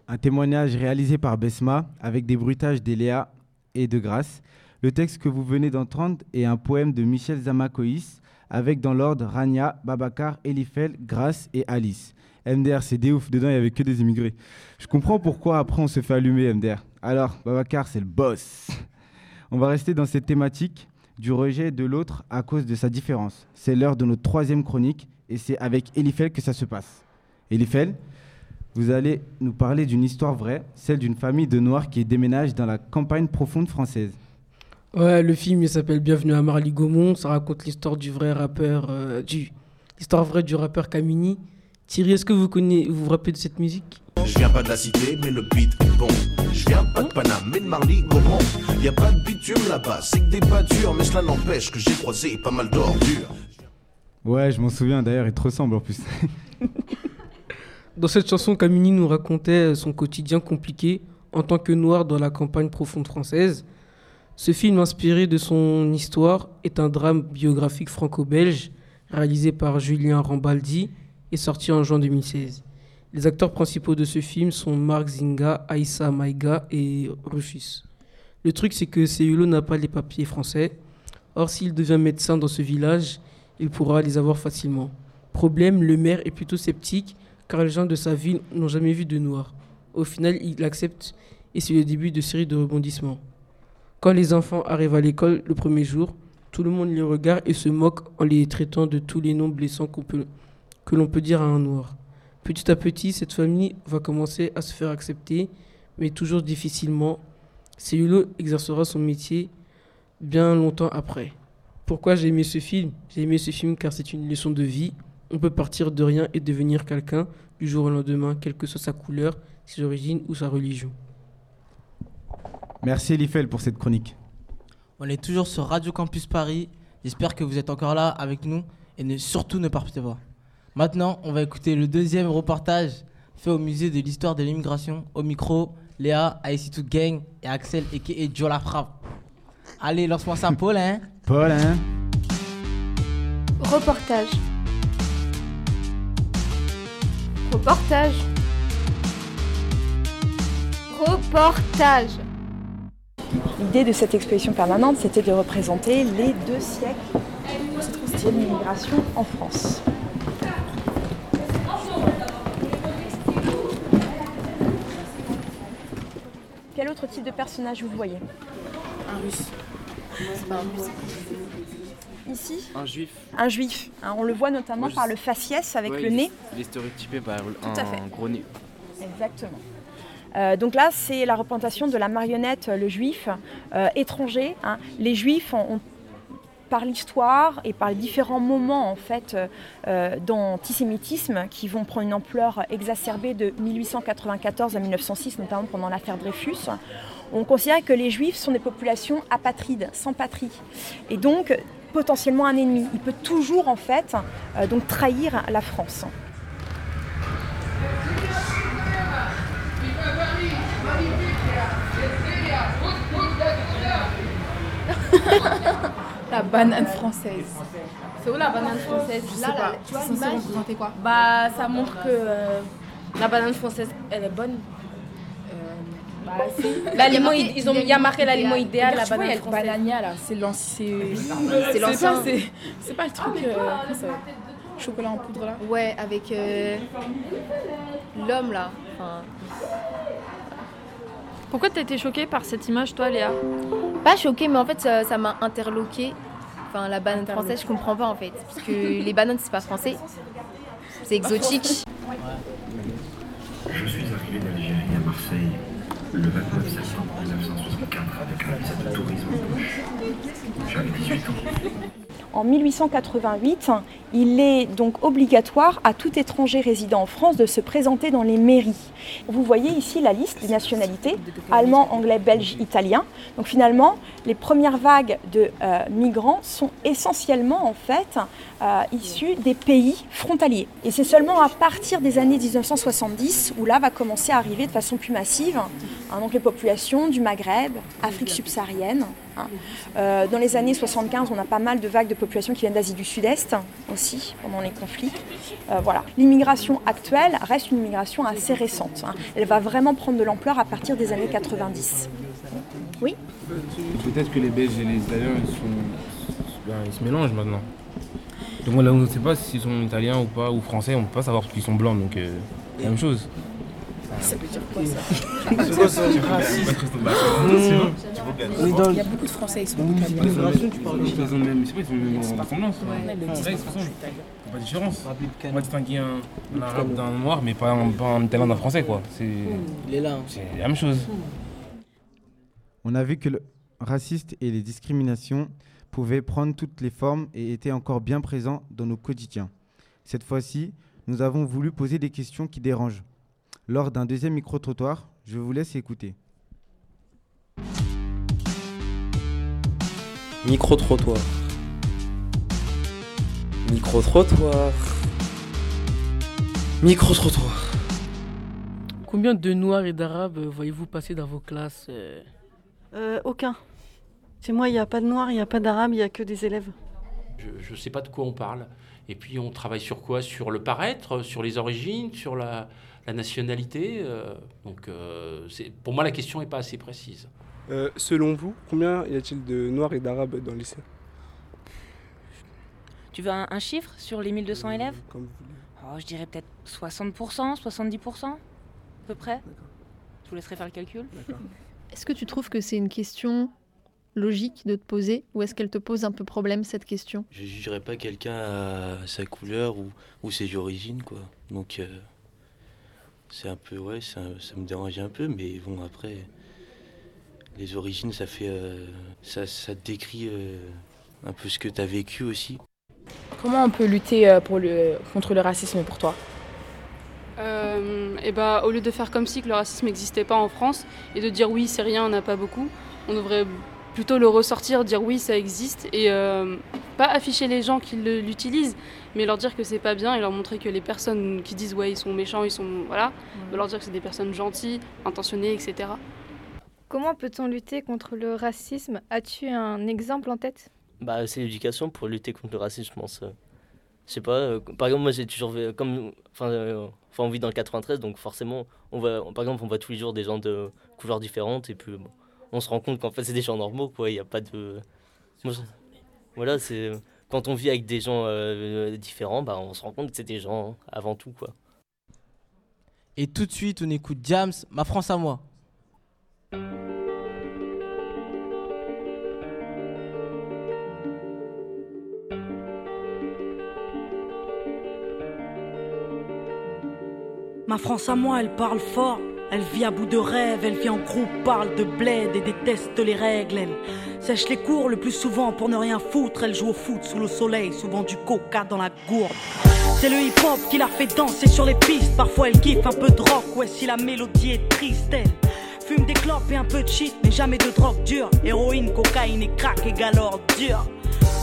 Un témoignage réalisé par Besma avec des bruitages d'Eléa et de Grâce. Le texte que vous venez d'entendre est un poème de Michel Zamakoïs avec dans l'ordre Rania, Babacar, Elifel, Grâce et Alice. MDR, c'est des ouf, dedans il n'y avait que des immigrés. Je comprends pourquoi après on se fait allumer MDR. Alors, Babacar, c'est le boss. On va rester dans cette thématique du rejet de l'autre à cause de sa différence. C'est l'heure de notre troisième chronique et c'est avec Elifel que ça se passe. Elifel, vous allez nous parler d'une histoire vraie, celle d'une famille de Noirs qui déménage dans la campagne profonde française. Ouais, le film il s'appelle Bienvenue à Marly Gaumont. Ça raconte l'histoire du vrai rappeur, euh, du l'histoire vraie du rappeur Kamini. Thierry, est-ce que vous connaissez, vous vous rappelez de cette musique? Je viens pas de la cité, mais le beat est bon. Je viens pas de Paname, mais de Marly Gaumont. Y a pas de bitume là-bas, c'est que des pâtures, mais cela n'empêche que j'ai croisé pas mal d'ordures. Ouais, je m'en souviens d'ailleurs, il te ressemble en plus. Dans cette chanson, Kamini nous racontait son quotidien compliqué en tant que noir dans la campagne profonde française. Ce film, inspiré de son histoire, est un drame biographique franco-belge réalisé par Julien Rambaldi et sorti en juin 2016. Les acteurs principaux de ce film sont Marc Zinga, Aïssa Maïga et Rufus. Le truc, c'est que Céulo n'a pas les papiers français. Or, s'il devient médecin dans ce village, il pourra les avoir facilement. Problème, le maire est plutôt sceptique car les gens de sa ville n'ont jamais vu de noir. Au final, il accepte et c'est le début de série de rebondissements. Quand les enfants arrivent à l'école le premier jour, tout le monde les regarde et se moque en les traitant de tous les noms blessants que l'on peut dire à un noir. Petit à petit, cette famille va commencer à se faire accepter, mais toujours difficilement. Céulo exercera son métier bien longtemps après. Pourquoi j'ai aimé ce film? J'ai aimé ce film car c'est une leçon de vie. On peut partir de rien et devenir quelqu'un du jour au lendemain, quelle que soit sa couleur, ses origines ou sa religion. Merci Elifel pour cette chronique. On est toujours sur Radio Campus Paris. J'espère que vous êtes encore là avec nous et ne, surtout ne partez pas. Maintenant, on va écouter le deuxième reportage fait au musée de l'histoire de l'immigration. Au micro, Léa, IC2 Gang et Axel et Joe la frappe. Allez, lance-moi ça, Paul, hein Paul, hein Reportage. Reportage. Reportage. L'idée de cette exposition permanente, c'était de représenter les deux siècles de l'immigration en France. Quel autre type de personnage vous voyez Un russe. C'est pas un russe. Ici Un juif. Un juif. Hein, on le voit notamment Moi, par sais- le faciès avec Ouais, le il est- nez. Il est stéréotypé par un à fait. gros nez. Exactement. Euh, donc là, c'est la représentation de la marionnette, euh, le juif euh, étranger. hein. Les juifs, ont, ont- par l'histoire et par les différents moments en fait euh, euh, d'antisémitisme qui vont prendre une ampleur exacerbée de 1894 à 1906, notamment pendant l'affaire Dreyfus, on considère que les juifs sont des populations apatrides, sans patrie. Et donc, potentiellement un ennemi. Il peut toujours en fait euh, donc trahir la France. La banane française. C'est où la banane française Je Là, sais là, pas. tu vois C'est censé représenter quoi Bah, ça montre que euh, la banane française, elle est bonne. Bah, si. L'aliment, ils, ils ont, il y a marqué l'aliment idéal, la vois, banane française. banania là, c'est l'ancien. C'est l'ancien. pas- C'est pas le truc. euh, comment ça Chocolat en poudre là Ouais, avec euh, l'homme là. Enfin, Pourquoi t'as été choquée par cette image, toi, Léa? Pas choquée, mais en fait, ça m'a interloqué. Enfin, la banane française, je comprends pas en fait. Parce que les bananes, c'est pas français. C'est exotique. Je suis arrivé d'Algérie à Marseille le 29 septembre 1964 avec un visa de tourisme en poche. J'avais 18 ans. En 1888, il est donc obligatoire à tout étranger résidant en France de se présenter dans les mairies. Vous voyez ici la liste des nationalités, allemand, anglais, belge, italien. Donc finalement, les premières vagues de euh, migrants sont essentiellement en fait euh, issues des pays frontaliers. Et c'est seulement à partir des années 1970 où là va commencer à arriver de façon plus massive hein, donc les populations du Maghreb, Afrique subsaharienne. hein. Euh, dans les années 75, on a pas mal de vagues de populations qui viennent d'Asie du Sud-Est aussi, pendant les conflits. Euh, voilà. L'immigration actuelle reste une immigration assez récente. hein. Elle va vraiment prendre de l'ampleur à partir des années 90. Oui Peut-être que les Belges et les Italiens ben, se mélangent maintenant. Donc on ne sait pas s'ils sont italiens ou pas, ou français, on ne peut pas savoir qu'ils sont blancs, donc euh, la même chose. Ça veut dire quoi ça C'est quoi ça. Il y a beaucoup de Français, ils sont Oui, italiens. l'immigration, tu parles de même, c'est pas, ils ont ils pas de différence. On va distinguer un, arabe d'un noir, mais pas un, italien d'un français, quoi. Il est là. c'est la même chose. On a vu que le racisme et les discriminations pouvaient prendre toutes les formes et étaient encore bien présents dans nos quotidiens. Cette fois-ci, nous avons voulu poser des questions qui dérangent. Lors d'un deuxième micro-trottoir, je vous laisse écouter. Micro-trottoir. Micro-trottoir. Micro-trottoir. Combien de Noirs et d'Arabes euh, voyez-vous passer dans vos classes euh Euh, aucun. Chez moi, il n'y a pas de noir, il n'y a pas d'arabe, il n'y a que des élèves. Je ne sais pas de quoi on parle. Et puis on travaille sur quoi? Sur le paraître, sur les origines, sur la, la nationalité. euh, donc euh, c'est- pour moi la question n'est pas assez précise. Euh, selon vous, combien y a-t-il de noirs et d'arabes dans le lycée Tu veux un, un chiffre sur les 1200 élèves? Comme Oh, Je dirais peut-être 60%, 70% à peu près. Je vous laisserai faire le calcul. Est-ce que tu trouves que c'est une question logique de te poser ou est-ce qu'elle te pose un peu problème cette question? Je jugerai pas quelqu'un à sa couleur ou, ou ses origines, quoi. Donc, euh, c'est un peu, ouais, ça, ça me dérange un peu, mais bon, après, les origines, ça fait. euh, ça, ça décrit euh, un peu ce que tu as vécu aussi. Comment on peut lutter euh, pour le, contre le racisme pour toi? Euh, et bah, au lieu de faire comme si que le racisme n'existait pas en France et de dire oui, c'est rien, on n'a pas beaucoup, on devrait plutôt le ressortir, dire oui, ça existe et euh, pas afficher les gens qui l'utilisent, mais leur dire que c'est pas bien et leur montrer que les personnes qui disent ouais, ils sont méchants, ils sont. Voilà, de leur dire que c'est des personnes gentilles, intentionnées, etc. Comment peut-on lutter contre le racisme? As-tu un exemple en tête? Bah, c'est l'éducation pour lutter contre le racisme, je pense. Je sais pas, euh, par exemple, moi j'ai toujours vu, comme, enfin, euh, enfin, on vit dans le 93, donc forcément, on va, par exemple, on voit tous les jours des gens de couleurs différentes, et puis on se rend compte qu'en fait c'est des gens normaux, quoi, il n'y a pas de. Voilà, c'est. Quand on vit avec des gens euh, différents, bah, on se rend compte que c'est des gens avant tout, quoi. Et tout de suite, on écoute James, Ma France à moi. Ma France à moi, elle parle fort. Elle vit à bout de rêve, elle vit en groupe, parle de bled et déteste les règles. Elle sèche les cours le plus souvent pour ne rien foutre. Elle joue au foot sous le soleil, souvent du coca dans la gourde. C'est le hip-hop qui la fait danser sur les pistes. Parfois elle kiffe un peu de rock, ouais, si la mélodie est triste, elle fume des clopes et un peu de shit, mais jamais de drogue dure. Héroïne, cocaïne et crack égale dur.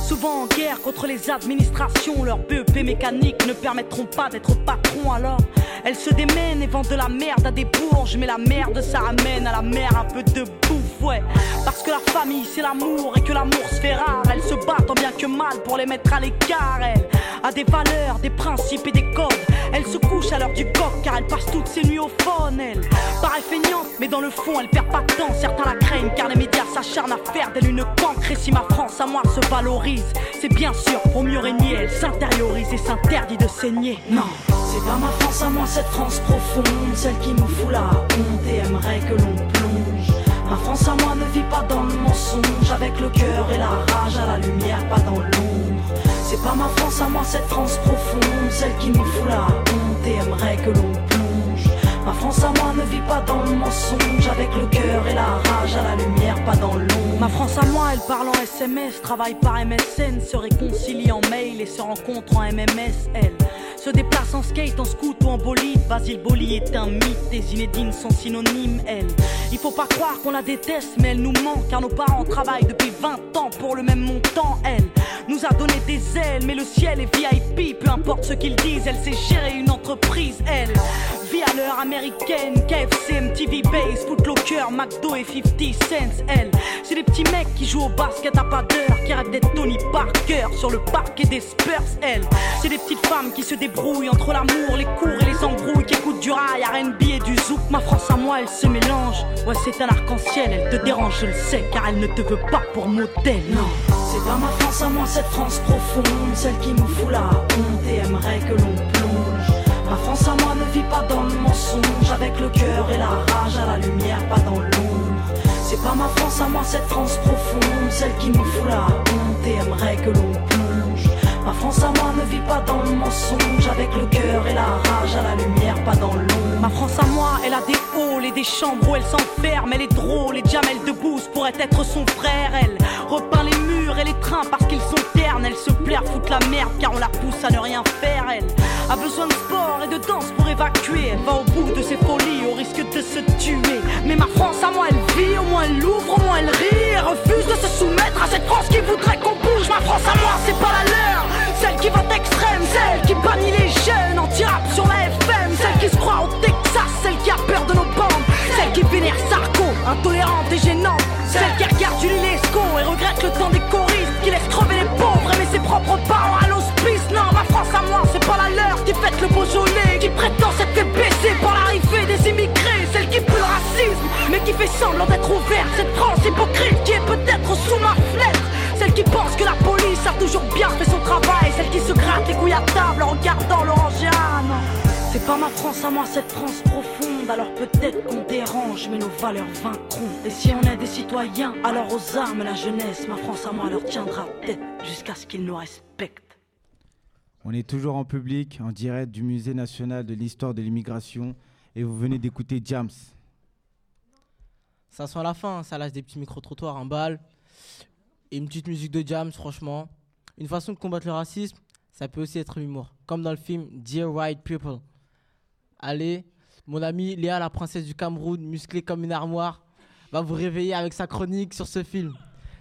Souvent en guerre contre les administrations, leurs BEP mécaniques ne permettront pas d'être patron alors. Elles se démènent et vendent de la merde à des bourges, mais la merde ça ramène à la mer un peu de bouffe, ouais. Parce que la famille c'est l'amour et que l'amour se fait rare. Elles se battent tant bien que mal pour les mettre à l'écart, elles. A des valeurs, des principes et des codes. Elle se couche à l'heure du coq car elle passe toutes ses nuits au phone, elle. Paraît feignante, mais dans le fond elle perd pas de temps. Certains la craignent car les médias s'acharnent à faire d'elle une cancre. Et si ma France à moi se valorise, c'est bien sûr pour mieux régner. Elle s'intériorise et s'interdit de saigner. Non, c'est pas ma France à moi, cette France profonde, celle qui nous fout la honte et aimerait que l'on plonge. Ma France à moi ne vit pas dans le mensonge, avec le cœur et la rage à la lumière, pas dans l'ombre. C'est pas ma France à moi, cette France profonde, celle qui nous fout la honte et aimerait que l'on plonge. Ma France à moi ne vit pas dans le mensonge, avec le cœur et la rage à la lumière, pas dans l'ombre. Ma France à moi, elle parle en SMS, travaille par MSN, se réconcilie en mail et se rencontre en MMS, elle se déplace en skate, en scoot ou en bolide. Basile Boli est un mythe, des inédines sont synonymes, elle. Il faut pas croire qu'on la déteste, mais elle nous manque, car nos parents travaillent depuis 20 ans pour le même montant, elle. Nous a donné des ailes, mais le ciel est VIP, peu importe ce qu'ils disent, elle sait gérer une entreprise, elle. Vie à l'heure américaine, KFC, MTV Base, Footlocker, McDo et 50 cents, elle. C'est des petits mecs qui jouent au basket à pas d'heure, qui rêvent d'être Tony Parker sur le parquet des Spurs, elle. C'est des petites femmes qui se débrouillent entre l'amour, les cours et les embrouilles, qui écoutent du rail, RB et du zouk. Ma France à moi, elle se mélange. Ouais, c'est un arc-en-ciel, elle te dérange, je le sais, car elle ne te veut pas pour modèle. Non, c'est pas ma France à moi, cette France profonde, celle qui nous fout la honte et aimerait que l'on. Ma France à moi ne vit pas dans le mensonge, avec le cœur et la rage à la lumière, pas dans l'ombre. C'est pas ma France à moi, cette France profonde, celle qui nous fout la honte et aimerait que l'on. Ma France à moi ne vit pas dans le mensonge, avec le cœur et la rage à la lumière, pas dans l'ombre. Ma France à moi, elle a des halls et des chambres où elle s'enferme, elle est drôle, et Jamel Debbouze pourrait être son frère, elle. Repeint les murs et les trains parce qu'ils sont ternes, elle se plaire, foutre la merde car on la pousse à ne rien faire, elle. A besoin de sport et de danse pour évacuer, elle va au bout de ses folies au risque de se tuer. Mais ma France à moi, elle vit, au moins elle ouvre, au moins elle rit, refuse de se soumettre à cette France qui voudrait qu'on Ma France à moi, c'est pas la leur, celle qui vote extrême, celle qui bannit les jeunes, anti-rap sur la FM, celle qui se croit au Texas, celle qui a peur de nos bandes, celle qui vénère Sarko, intolérante et gênante, celle qui regarde du Lesco et regrette le temps des choristes, qui laisse crever les pauvres, aimer ses propres parents à l'hospice. Non, ma France à moi, c'est pas la leur qui fête le Beaujolais, qui prétend s'être fait par l'arrivée des immigrés, celle qui pue le racisme, mais qui fait semblant d'être ouverte, cette France hypocrite qui est peut-être sous ma fenêtre. Celle qui pense que la police a toujours bien fait son travail, celle qui se gratte les couilles à table en regardant l'orangéa. Non, c'est pas ma France à moi, cette France profonde. Alors peut-être qu'on dérange, mais nos valeurs vaincront. Et si on est des citoyens, alors aux armes la jeunesse, ma France à moi leur tiendra tête jusqu'à ce qu'ils nous respectent. On est toujours en public, en direct du Musée national de l'histoire de l'immigration, et vous venez d'écouter Jams. Ça sent la fin, ça lâche des petits micro-trottoirs, en balle et une petite musique de Jams, franchement. Une façon de combattre le racisme, ça peut aussi être l'humour, comme dans le film Dear White People. Allez, mon ami Léa, la princesse du Cameroun, musclée comme une armoire, va vous réveiller avec sa chronique sur ce film.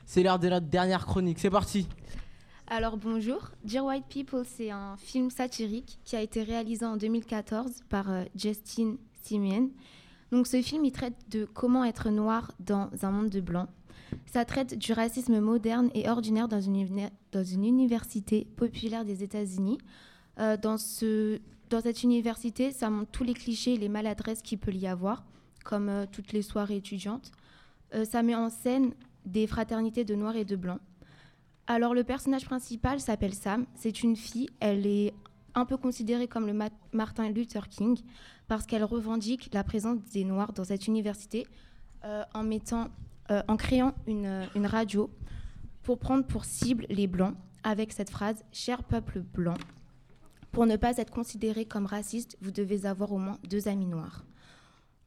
C'est l'heure de notre dernière chronique. C'est parti. Alors bonjour, Dear White People, c'est un film satirique qui a été réalisé en 2014 par euh, Justin Simien. Donc ce film, il traite de comment être noir dans un monde de blancs. Ça traite du racisme moderne et ordinaire dans une, université populaire des États-Unis. Euh, dans cette université, ça montre tous les clichés et les maladresses qu'il peut y avoir, comme euh, toutes les soirées étudiantes. Euh, ça met en scène des fraternités de noirs et de blancs. Alors le personnage principal s'appelle Sam, c'est une fille, elle est un peu considérée comme le Martin Luther King parce qu'elle revendique la présence des noirs dans cette université en mettant euh, en créant une, une, radio pour prendre pour cible les Blancs avec cette phrase Cher peuple blanc, pour ne pas être considéré comme raciste, vous devez avoir au moins deux amis noirs.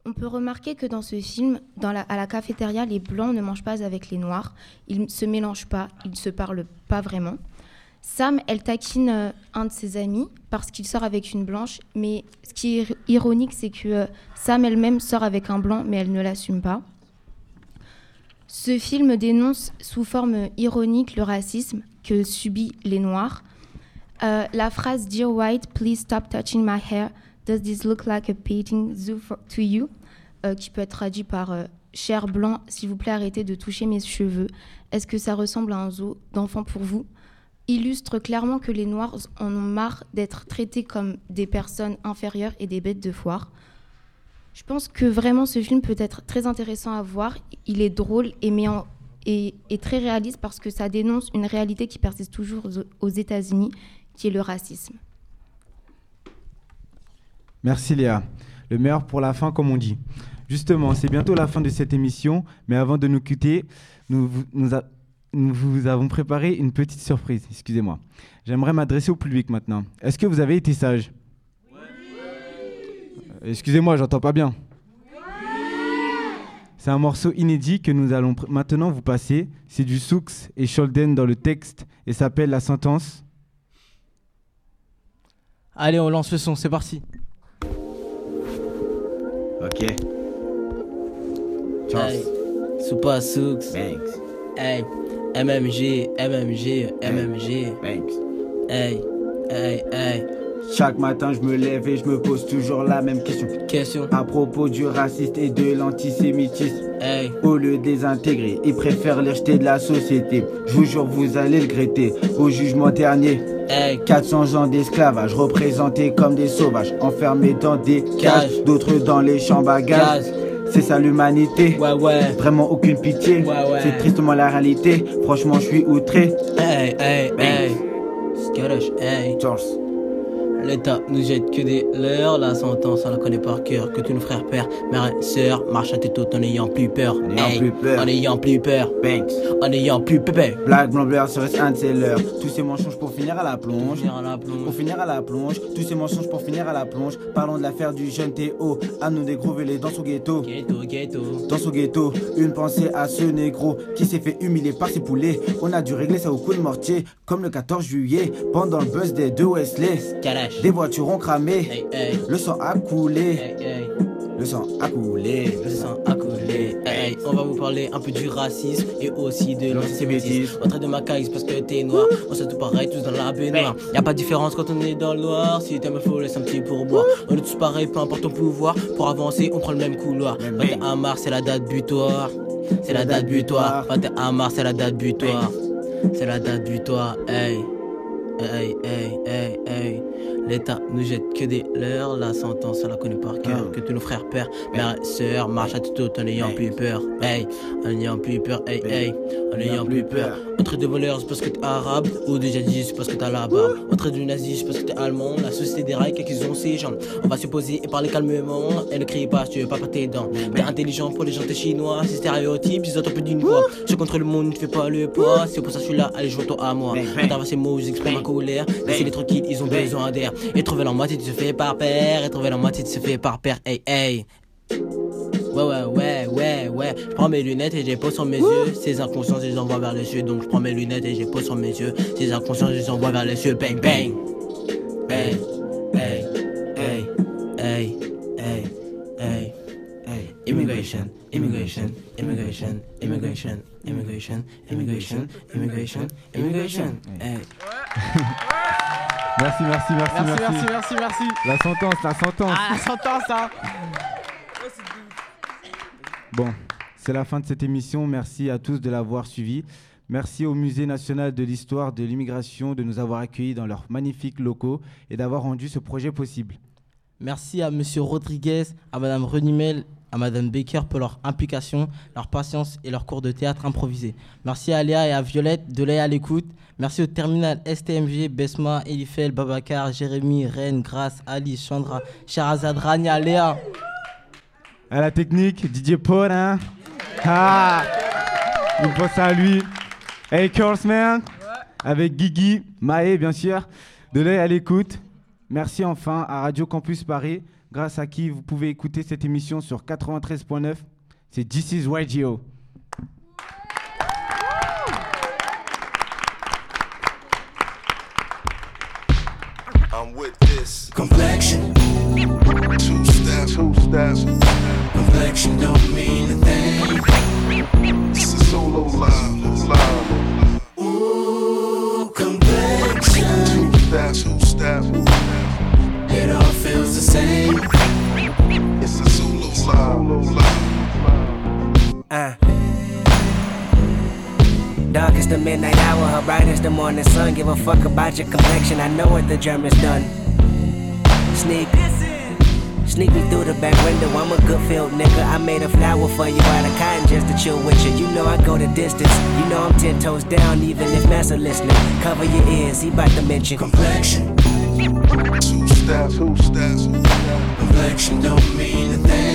On peut remarquer que dans ce film, à la cafétéria, les blancs ne mangent pas avec les noirs, ils ne se mélangent pas, ils ne se parlent pas vraiment. Sam, elle taquine euh, un de ses amis parce qu'il sort avec une blanche, mais ce qui est ironique, c'est que euh, Sam elle-même sort avec un blanc, mais elle ne l'assume pas. Ce film dénonce sous forme ironique le racisme que subit les Noirs. Euh, la phrase Dear White, please stop touching my hair. Does this look like a painting zoo to you? Euh, qui peut être traduit par euh, Cher blanc, s'il vous plaît, arrêtez de toucher mes cheveux. Est-ce que ça ressemble à un zoo d'enfant pour vous illustre clairement que les Noirs en ont marre d'être traités comme des personnes inférieures et des bêtes de foire. Je pense que vraiment ce film peut être très intéressant à voir. Il est drôle et, très réaliste parce que ça dénonce une réalité qui persiste toujours aux États-Unis, qui est le racisme. Merci Léa. Le meilleur pour la fin, comme on dit. Justement, c'est bientôt la fin de cette émission, mais avant de nous quitter, nous, nous vous avons préparé une petite surprise. Excusez-moi. J'aimerais m'adresser au public maintenant. Est-ce que vous avez été sage? Excusez-moi, j'entends pas bien. C'est un morceau inédit que nous allons maintenant vous passer. C'est du Soux et Sholden dans le texte et s'appelle La Sentence. Allez, on lance le son, c'est parti. Ok. Hey, Soupa Soux. Hey, MMG, MMG, MMG. Banks. Hey, hey, hey. Chaque matin, je me lève et je me pose toujours la même question. Question. À propos du raciste et de l'antisémitisme. Hey. Au lieu de les intégrer, ils préfèrent les jeter de la société. Je vous jure, vous allez le regretter. Au jugement dernier. Hey. 400 ans d'esclavage, représentés comme des sauvages, enfermés dans des cages, d'autres dans les champs bagages. C'est ça l'humanité. Ouais, ouais. Vraiment aucune pitié. Ouais, ouais. C'est tristement la réalité. Franchement, je suis outré. Hey, hey, hey. Scottish, hey. George. L'État nous jette que des leurs, la sentence on la connaît par cœur. Que tous nos frères, pères, mères et sœurs marchent à haute en n'ayant plus peur. En n'ayant plus peur. En n'ayant plus peur. Banks. En n'ayant plus pépé. Black, blanc, bleu, serait un de ces leurs. Tous ces mensonges pour finir à la plonge. Finir à la plonge. Pour finir à la plonge. Tous ces mensonges pour finir à la plonge. Parlons de l'affaire du jeune Théo. À nous dégrouvez-les dans son ghetto. Ghetto, ghetto. Dans son ghetto. Une pensée à ce négro qui s'est fait humilier par ses poulets. On a dû régler ça au coup de mortier. Comme le 14 juillet. Pendant le buzz des deux Wesley. Des voitures ont cramé. Le sang a coulé. Le sang a coulé. Le sang a coulé. Hey, on va vous parler un peu du racisme et aussi de l'antisémitisme. On traite de macaïs parce que t'es noir. On sait tout pareil, tous dans la baignoire. Y a pas de différence quand on est dans le noir. Si t'aimes, faut laisser un petit pourboire. On est tous pareils, peu importe ton pouvoir. Pour avancer, on prend le même couloir. 21 mars, c'est la date butoir. C'est la date butoir. 21 mars, c'est la date butoir. C'est la date butoir. Hey. Hey, hey, hey, hey. L'État nous jette que des leurs, la sentence on la connaît par cœur. Que tous nos frères, pères, mères et sœurs marchent à tout en n'ayant plus peur. Hey, en n'ayant plus peur, hey, hey, en n'ayant plus peur. On traite de voleurs c'est parce que t'es arabe, ou de djihadiste c'est parce que t'as la barbe. On traite de nazi c'est parce que t'es allemand, la société des rails qu'ils ont ses jambes. On va se poser et parler calmement, et ne crie pas si tu veux pas tes dents. T'es intelligent pour les gens t'es chinois, c'est stéréotype, ils entendent plus d'une voix. Je contre le monde, ne fais pas le poids, c'est pour ça que je suis là, allez joue-toi à moi. Quand t'as ces mots, j'exprime ma colère, laissez-les tranquilles, ils ont besoin d'air. Et trouver la moitié, tu se fais par père. Et trouver la moitié, tu se fais par père. Hey, hey. Ouais, ouais, ouais, ouais, ouais. Je prends mes lunettes et j'ai pose sur mes yeux. Ces inconscients, je les envoie vers les cieux. Donc je prends mes lunettes et j'ai pose sur mes yeux. Ces inconscients, je les envoie vers les cieux. Bang, bang. Bang, hey, hey, hey, hey, hey, hey. Immigration, immigration, immigration, immigration, immigration, immigration, immigration, immigration. Hey. Merci, merci, merci, Merci, merci, merci, merci. La sentence, la sentence. Ah, la sentence, hein. Bon, c'est la fin de cette émission. Merci à tous de l'avoir suivi. Merci au Musée national de l'histoire de l'immigration de nous avoir accueillis dans leurs magnifiques locaux et d'avoir rendu ce projet possible. Merci à Monsieur Rodriguez, à Madame Renimel, à Madame Baker pour leur implication, leur patience et leur cours de théâtre improvisé. Merci à Léa et à Violette de l'œil à l'écoute. Merci au terminal STMG, Besma, Elifel, Babacar, Jérémy, Rennes, Grace, Alice, Chandra, Sharazad, Rania, Léa. À la technique, Didier Paul, hein Ah Une pense à lui. Hey, Curls, man Avec Guigui, Maë, bien sûr. De l'œil à l'écoute. Merci enfin à Radio Campus Paris, grâce à qui vous pouvez écouter cette émission sur 93.9. C'est This is Radio. I'm with this complexion. Two steps, two steps. Complexion don't mean a thing. This is solo live, live. Ooh, complexion. Two steps, two steps. It all feels the same. Dark the midnight hour, her bright is the morning sun. Give a fuck about your complexion, I know what the German's done. Sneak, sneak me through the back window. I'm a good field nigga. I made a flower for you out of cotton just to chill with you. You know I go the distance. You know I'm ten toes down, even if Massa listening. Cover your ears, he bout to mention complexion. Two steps, two steps. Complexion don't mean a thing.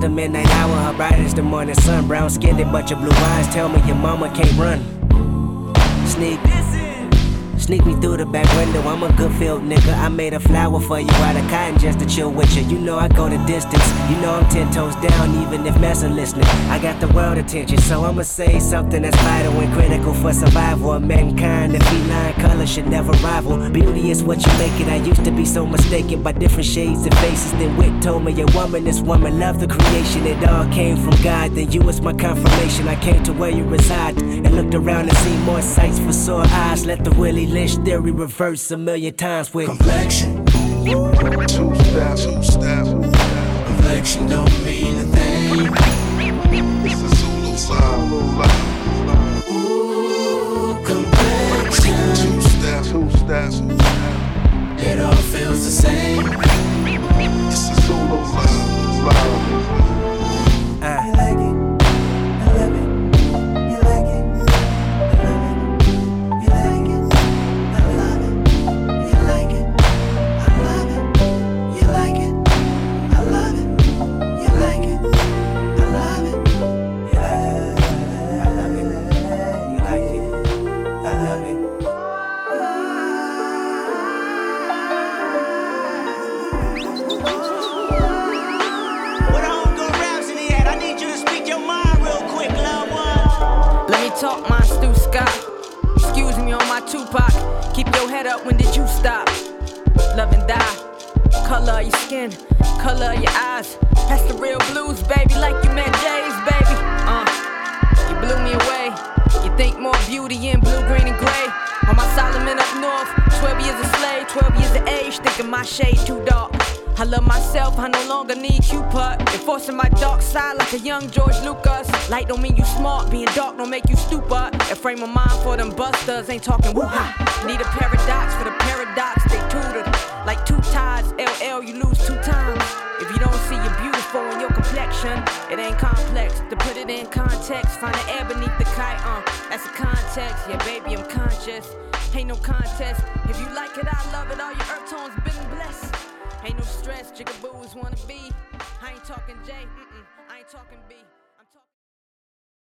The midnight hour, her bright is the morning sun. Brown skinned, but your blue eyes tell me your mama can't run. Sneak. Sneak me through the back window, I'm a good field nigga. I made a flower for you out of cotton just to chill with you. You know I go the distance. You know I'm ten toes down, even if Massa listening. I got the world attention, so I'ma say something that's vital and critical for survival of mankind. The feline color should never rival. Beauty is what you make it. I used to be so mistaken by different shades and faces. Then Wit told me a woman is woman. Love the creation, it all came from God. Then you was my confirmation. I came to where you reside and looked around and seen more sights for sore eyes. Let the Willie Danish theory reversed a million times with complexion. 2000.